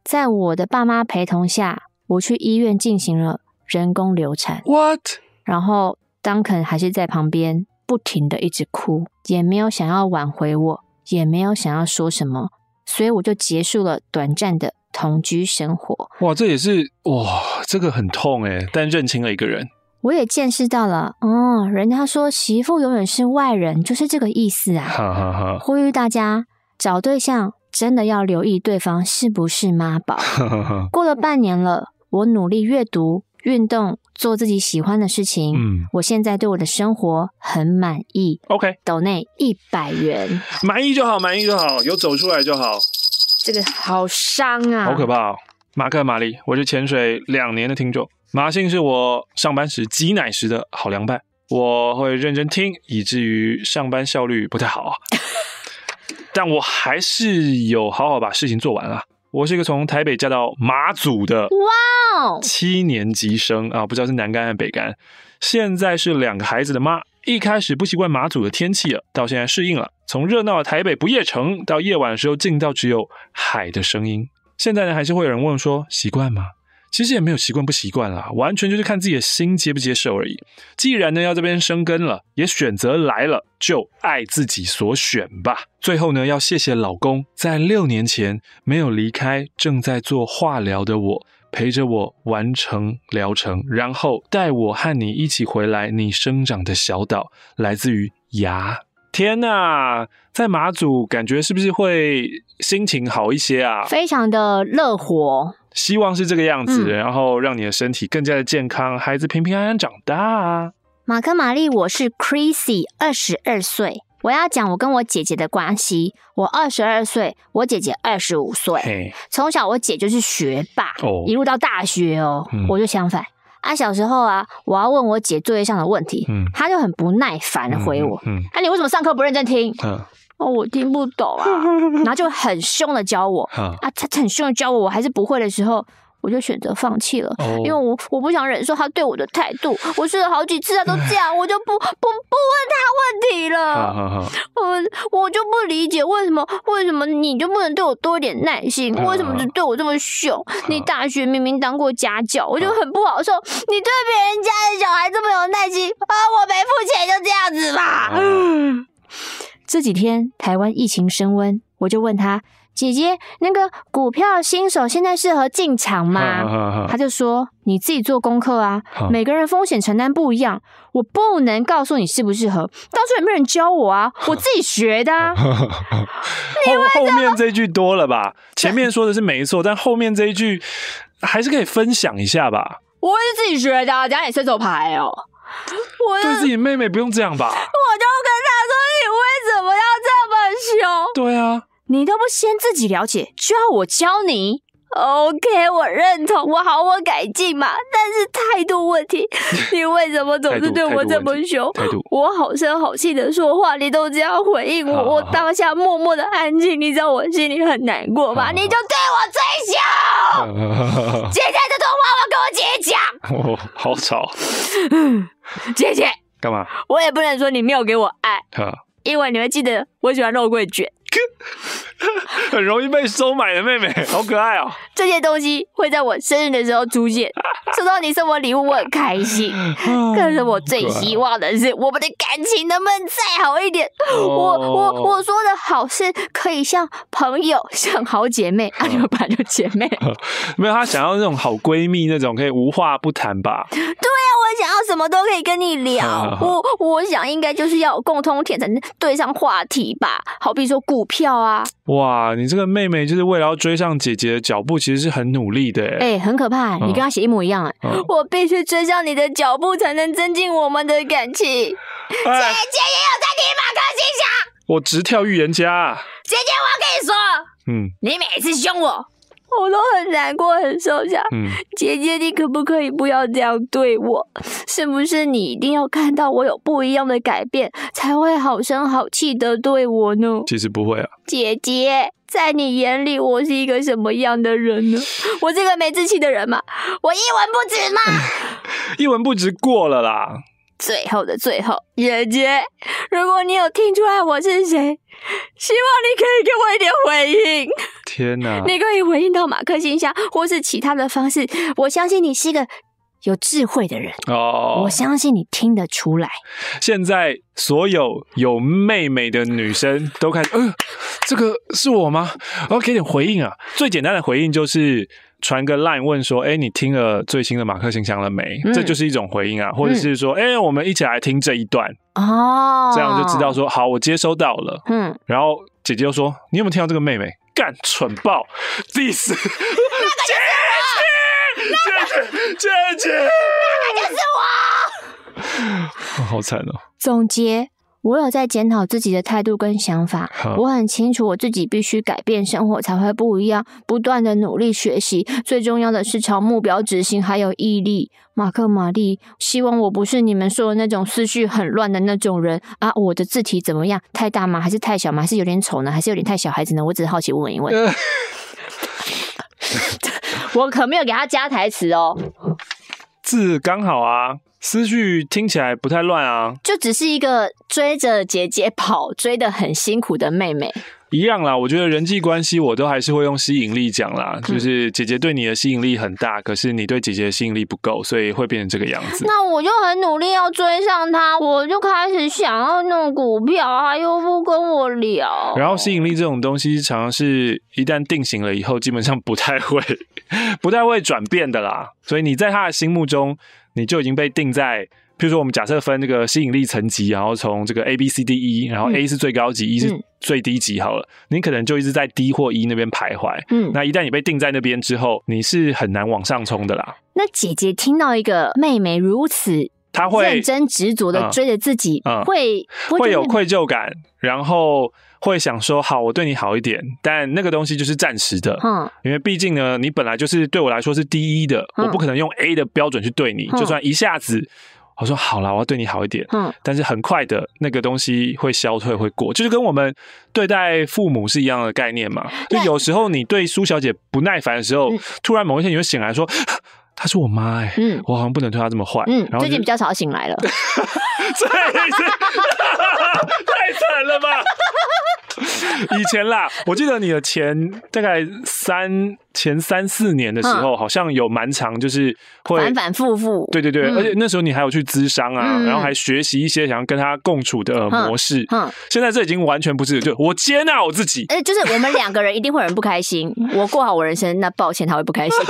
Speaker 1: 在我的爸妈陪同下，我去医院进行了人工流产。
Speaker 2: What？
Speaker 1: 然后 Duncan 还是在旁边不停的一直哭，也没有想要挽回我。也没有想要说什么，所以我就结束了短暂的同居生活。
Speaker 2: 哇，这也是哇，这个很痛诶，但认清了一个人，
Speaker 1: 我也见识到了哦。人家说媳妇永远是外人，就是这个意思啊。哈哈哈。呼吁大家找对象，真的要留意对方是不是妈宝。哈哈哈。过了半年了，我努力阅读。运动，做自己喜欢的事情。嗯，我现在对我的生活很满意。
Speaker 2: OK，
Speaker 1: 斗内一百元，
Speaker 2: 满意就好，满意就好，有走出来就好。
Speaker 1: 这个好伤啊，
Speaker 2: 好可怕哦。马克玛丽，我是潜水两年的听众。马信是我上班时挤奶时的好凉拌，我会认真听，以至于上班效率不太好，但我还是有好好把事情做完了。我是一个从台北嫁到马祖的哇哦七年级生啊，不知道是南干还是北干。现在是两个孩子的妈，一开始不习惯马祖的天气了，到现在适应了。从热闹的台北不夜城，到夜晚的时候静到只有海的声音。现在呢，还是会有人问说习惯吗？其实也没有习惯不习惯啦，完全就是看自己的心接不接受而已。既然呢要这边生根了，也选择来了，就爱自己所选吧。最后呢，要谢谢老公，在六年前没有离开正在做化疗的我。陪着我完成疗程，然后带我和你一起回来。你生长的小岛来自于牙。天呐，在马祖感觉是不是会心情好一些啊？
Speaker 1: 非常的乐活，
Speaker 2: 希望是这个样子，嗯、然后让你的身体更加的健康，孩子平平安安长大。
Speaker 1: 马克玛丽，我是 Chrissy，二十二岁。我要讲我跟我姐姐的关系。我二十二岁，我姐姐二十五岁。从小我姐就是学霸，哦、一路到大学哦，嗯、我就相反。啊，小时候啊，我要问我姐作业上的问题，嗯、她就很不耐烦的回我。嗯，嗯啊，你为什么上课不认真听？嗯、哦，我听不懂啊，然后就很凶的教我。嗯、啊，他很凶的教我，我还是不会的时候。我就选择放弃了，哦、因为我我不想忍受他对我的态度。我试了好几次，他都这样，我就不不不问他问题了。我我就不理解为什么为什么你就不能对我多一点耐心？为什么就对我这么凶？你大学明明当过家教，我就很不好受。你对别人家的小孩这么有耐心啊？我没付钱就这样子吧。好这几天台湾疫情升温，我就问他。姐姐，那个股票新手现在适合进场吗？他就说你自己做功课啊，好每个人风险承担不一样，我不能告诉你适不适合。当初也没人教我啊，我自己学的啊。
Speaker 2: 后后面这句多了吧？前面说的是没错，但后面这一句还是可以分享一下吧。
Speaker 1: 我是自己学的，讲你伸手牌哦。我
Speaker 2: 对自己妹妹不用这样吧？我
Speaker 1: 就跟他说，你为什么要这么凶？
Speaker 2: 对啊。
Speaker 1: 你都不先自己了解，就要我教你？OK，我认同，我好我改进嘛。但是态度问题，你为什么总是对我这么凶？态度，我好声好气的说话，你都这样回应我，好好好，我当下默默的安静，你知道我心里很难过吧？你就对我最凶。姐姐的童话我跟我姐姐讲。
Speaker 2: 哦，好吵。
Speaker 1: 姐姐
Speaker 2: 干嘛？
Speaker 1: 我也不能说你没有给我爱，好因为你会记得我喜欢肉桂卷。
Speaker 2: 很容易被收买的妹妹，好可爱哦！
Speaker 1: 这些东西会在我生日的时候出现，收到你送我礼物，我很开心。可是我最希望的是，我们的感情能不能再好一点？我我我说的好是可以像朋友，像好姐妹，啊，你们本来就姐妹。
Speaker 2: 没有，她想要那种好闺蜜那种，可以无话不谈吧？
Speaker 1: 对啊，我想要什么都可以跟你聊。我我想应该就是要有共同点才能对上话题吧？好比说。股票啊！
Speaker 2: 哇，你这个妹妹就是为了要追上姐姐的脚步，其实是很努力的。
Speaker 1: 哎、欸，很可怕，嗯、你跟她写一模一样。嗯、我必须追上你的脚步，才能增进我们的感情。哎、姐姐也有在听马克心想，
Speaker 2: 我直跳预言家。
Speaker 1: 姐姐，我跟你说，嗯，你每次凶我。我都很难过，很受伤。嗯，姐姐，你可不可以不要这样对我？是不是你一定要看到我有不一样的改变，才会好声好气的对我呢？
Speaker 2: 其实不会啊。
Speaker 1: 姐姐，在你眼里，我是一个什么样的人呢？我是个没志气的人吗？我一文不值吗？
Speaker 2: 一文不值过了啦。
Speaker 1: 最后的最后，姐姐，如果你有听出来我是谁，希望你可以给我一点回应。
Speaker 2: 天哪！
Speaker 1: 你可以回应到马克信箱，或是其他的方式。我相信你是一个有智慧的人哦，我相信你听得出来。
Speaker 2: 现在所有有妹妹的女生都开始，呃，这个是我吗？我要给点回应啊！最简单的回应就是。传个 line 问说：“哎、欸，你听了最新的马克信箱了没？”嗯、这就是一种回应啊，或者是说：“哎、我们一起来听这一段。哦，这样就知道说好，我接收到了。”嗯，然后姐姐又说：“你有没有听到这个妹妹？干蠢爆？This 姐姐，姐姐，姐姐，
Speaker 1: 那个就是我，
Speaker 2: 好惨哦。”
Speaker 1: 总结：我有在检讨自己的态度跟想法，我很清楚我自己必须改变，生活才会不一样。不断的努力学习，最重要的是朝目标执行，还有毅力。马克玛丽，希望我不是你们说的那种思绪很乱的那种人啊！我的字体怎么样？太大吗？还是太小吗？还是有点丑呢？还是有点太小孩子呢？我只是好奇问问一问。我可没有给他加台词哦，
Speaker 2: 字刚好啊。思绪听起来不太乱啊，
Speaker 1: 就只是一个追着姐姐跑，追得很辛苦的妹妹。
Speaker 2: 一样啦，我觉得人际关系我都还是会用吸引力讲啦，就是姐姐对你的吸引力很大，可是你对姐姐的吸引力不够，所以会变成这个样子。
Speaker 1: 那我就很努力要追上她，我就开始想要弄股票，她又不跟我聊。
Speaker 2: 然后吸引力这种东西，常常是一旦定型了以后，基本上不太会 不太会转变的啦。所以你在她的心目中，你就已经被定在。譬如说，我们假设分这个吸引力层级，然后从这个 A B C D E，然后 A 是最高级，E、嗯、是最低级。好了，你可能就一直在 D 或 E 那边徘徊。嗯，那一旦你被定在那边之后，你是很难往上冲的啦。
Speaker 1: 那姐姐听到一个妹妹如此，她会认真执着的追着自己，嗯、会
Speaker 2: 会有愧疚感，然后会想说：好，我对你好一点。但那个东西就是暂时的，嗯，因为毕竟呢，你本来就是对我来说是第一的，嗯、我不可能用 A 的标准去对你，嗯、就算一下子。我说好了，我要对你好一点。嗯，但是很快的那个东西会消退，会过，就是跟我们对待父母是一样的概念嘛。就有时候你对苏小姐不耐烦的时候，嗯、突然某一天你会醒来说：“ 她是我妈哎、欸，嗯，我好像不能对她这么坏。”
Speaker 1: 嗯，然后最近比较少醒来了，太
Speaker 2: 惨了吧？以前啦，我记得你的前大概三前三四年的时候，好像有蛮长，就是会
Speaker 1: 反反复复。
Speaker 2: 对对对，而且那时候你还有去咨商啊，然后还学习一些想要跟他共处的模式。嗯现在这已经完全不是，就我接纳我自己。
Speaker 1: 哎，就是我们两个人一定会有人不开心，我过好我人生，那抱歉他会不开心。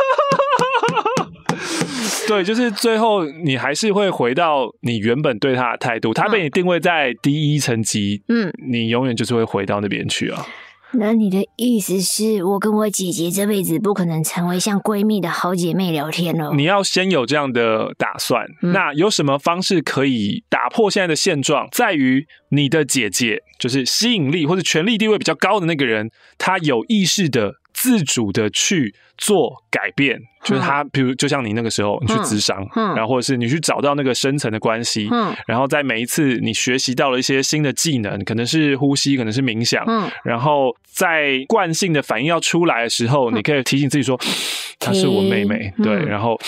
Speaker 2: 对，就是最后你还是会回到你原本对他的态度。他被你定位在第一层级，嗯，你永远就是会回到那边去啊。
Speaker 1: 那你的意思是我跟我姐姐这辈子不可能成为像闺蜜的好姐妹聊天了？
Speaker 2: 你要先有这样的打算。嗯、那有什么方式可以打破现在的现状？在于你的姐姐，就是吸引力或者权力地位比较高的那个人，他有意识的。自主的去做改变，就是他，比如就像你那个时候，你去咨商，然后或者是你去找到那个深层的关系，然后在每一次你学习到了一些新的技能，可能是呼吸，可能是冥想，然后在惯性的反应要出来的时候，你可以提醒自己说，她是我妹妹，对，然后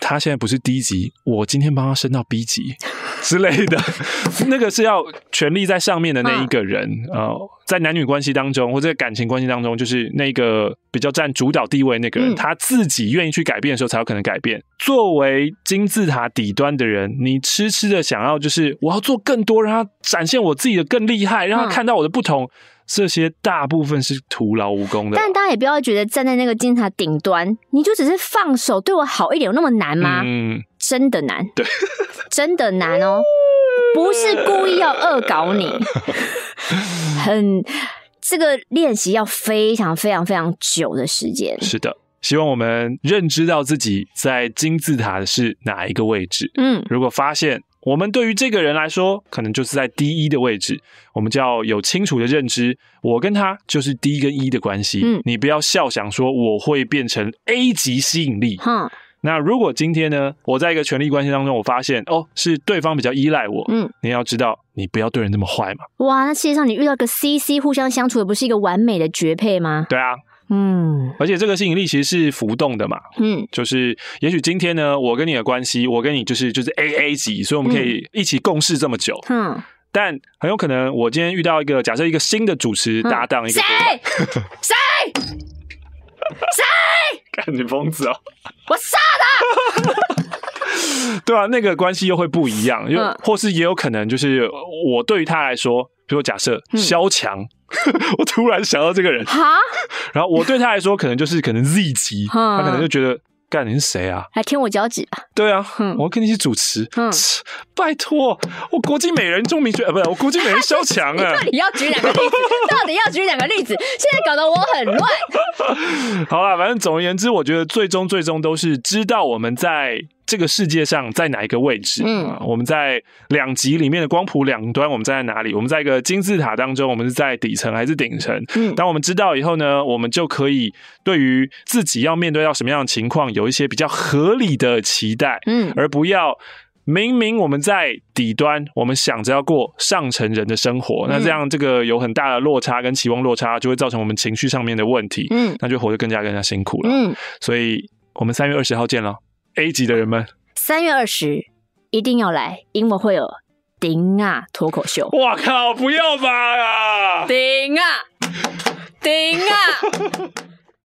Speaker 2: 她现在不是 D 级，我今天帮他升到 B 级 之类的，那个是要权力在上面的那一个人啊。在男女关系当中，或者感情关系当中，就是那个比较占主导地位那个人，嗯、他自己愿意去改变的时候，才有可能改变。作为金字塔底端的人，你痴痴的想要，就是我要做更多，让他展现我自己的更厉害，让他看到我的不同，嗯、这些大部分是徒劳无功的。
Speaker 1: 但大家也不要觉得站在那个金字塔顶端，你就只是放手对我好一点，有那么难吗？嗯，真的难，对，真的难哦。不是故意要恶搞你，很这个练习要非常非常非常久的时间。
Speaker 2: 是的，希望我们认知到自己在金字塔的是哪一个位置。嗯，如果发现我们对于这个人来说，可能就是在 D 一的位置，我们就要有清楚的认知，我跟他就是 D 跟 E 的关系。嗯，你不要笑想说我会变成 A 级吸引力。嗯。那如果今天呢，我在一个权力关系当中，我发现哦，是对方比较依赖我，嗯，你要知道，你不要对人那么坏嘛。
Speaker 1: 哇，那世界上你遇到个 CC 互相相处的，不是一个完美的绝配吗？
Speaker 2: 对啊，嗯，而且这个吸引力其实是浮动的嘛，嗯，就是也许今天呢，我跟你的关系，我跟你就是就是 AA 级，所以我们可以一起共事这么久，嗯，但很有可能我今天遇到一个假设一个新的主持搭档，一个谁 谁。
Speaker 1: 谁？
Speaker 2: 看你疯子哦！
Speaker 1: 我杀
Speaker 2: 他！对啊，那个关系又会不一样，又、嗯、或是也有可能就是我对于他来说，比如假设萧强，嗯、我突然想到这个人哈，然后我对他来说可能就是可能 Z 级，嗯、他可能就觉得。干，你是谁啊？
Speaker 1: 来舔我脚趾吧！
Speaker 2: 对啊，嗯、我要跟你一起主持。嗯，拜托，我国际美人钟明轩，呃，不是，我国际美人萧强啊！
Speaker 1: 到底要举两个例子？到底要举两个例子？现在搞得我很乱。
Speaker 2: 好了，反正总而言之，我觉得最终最终都是知道我们在这个世界上在哪一个位置？嗯，我们在两极里面的光谱两端，我们站在哪里？我们在一个金字塔当中，我们是在底层还是顶层？嗯，当我们知道以后呢，我们就可以对于自己要面对到什么样的情况，有一些比较合理的期待，嗯，而不要。明明我们在底端，我们想着要过上层人的生活，那这样这个有很大的落差跟期望落差，就会造成我们情绪上面的问题，嗯，那就活得更加更加辛苦了，嗯，所以我们三月二十号见了 A 级的人们，
Speaker 1: 三月二十一定要来，因为会有顶啊脱口秀，
Speaker 2: 哇靠，不要吧。啊，
Speaker 1: 顶啊顶啊。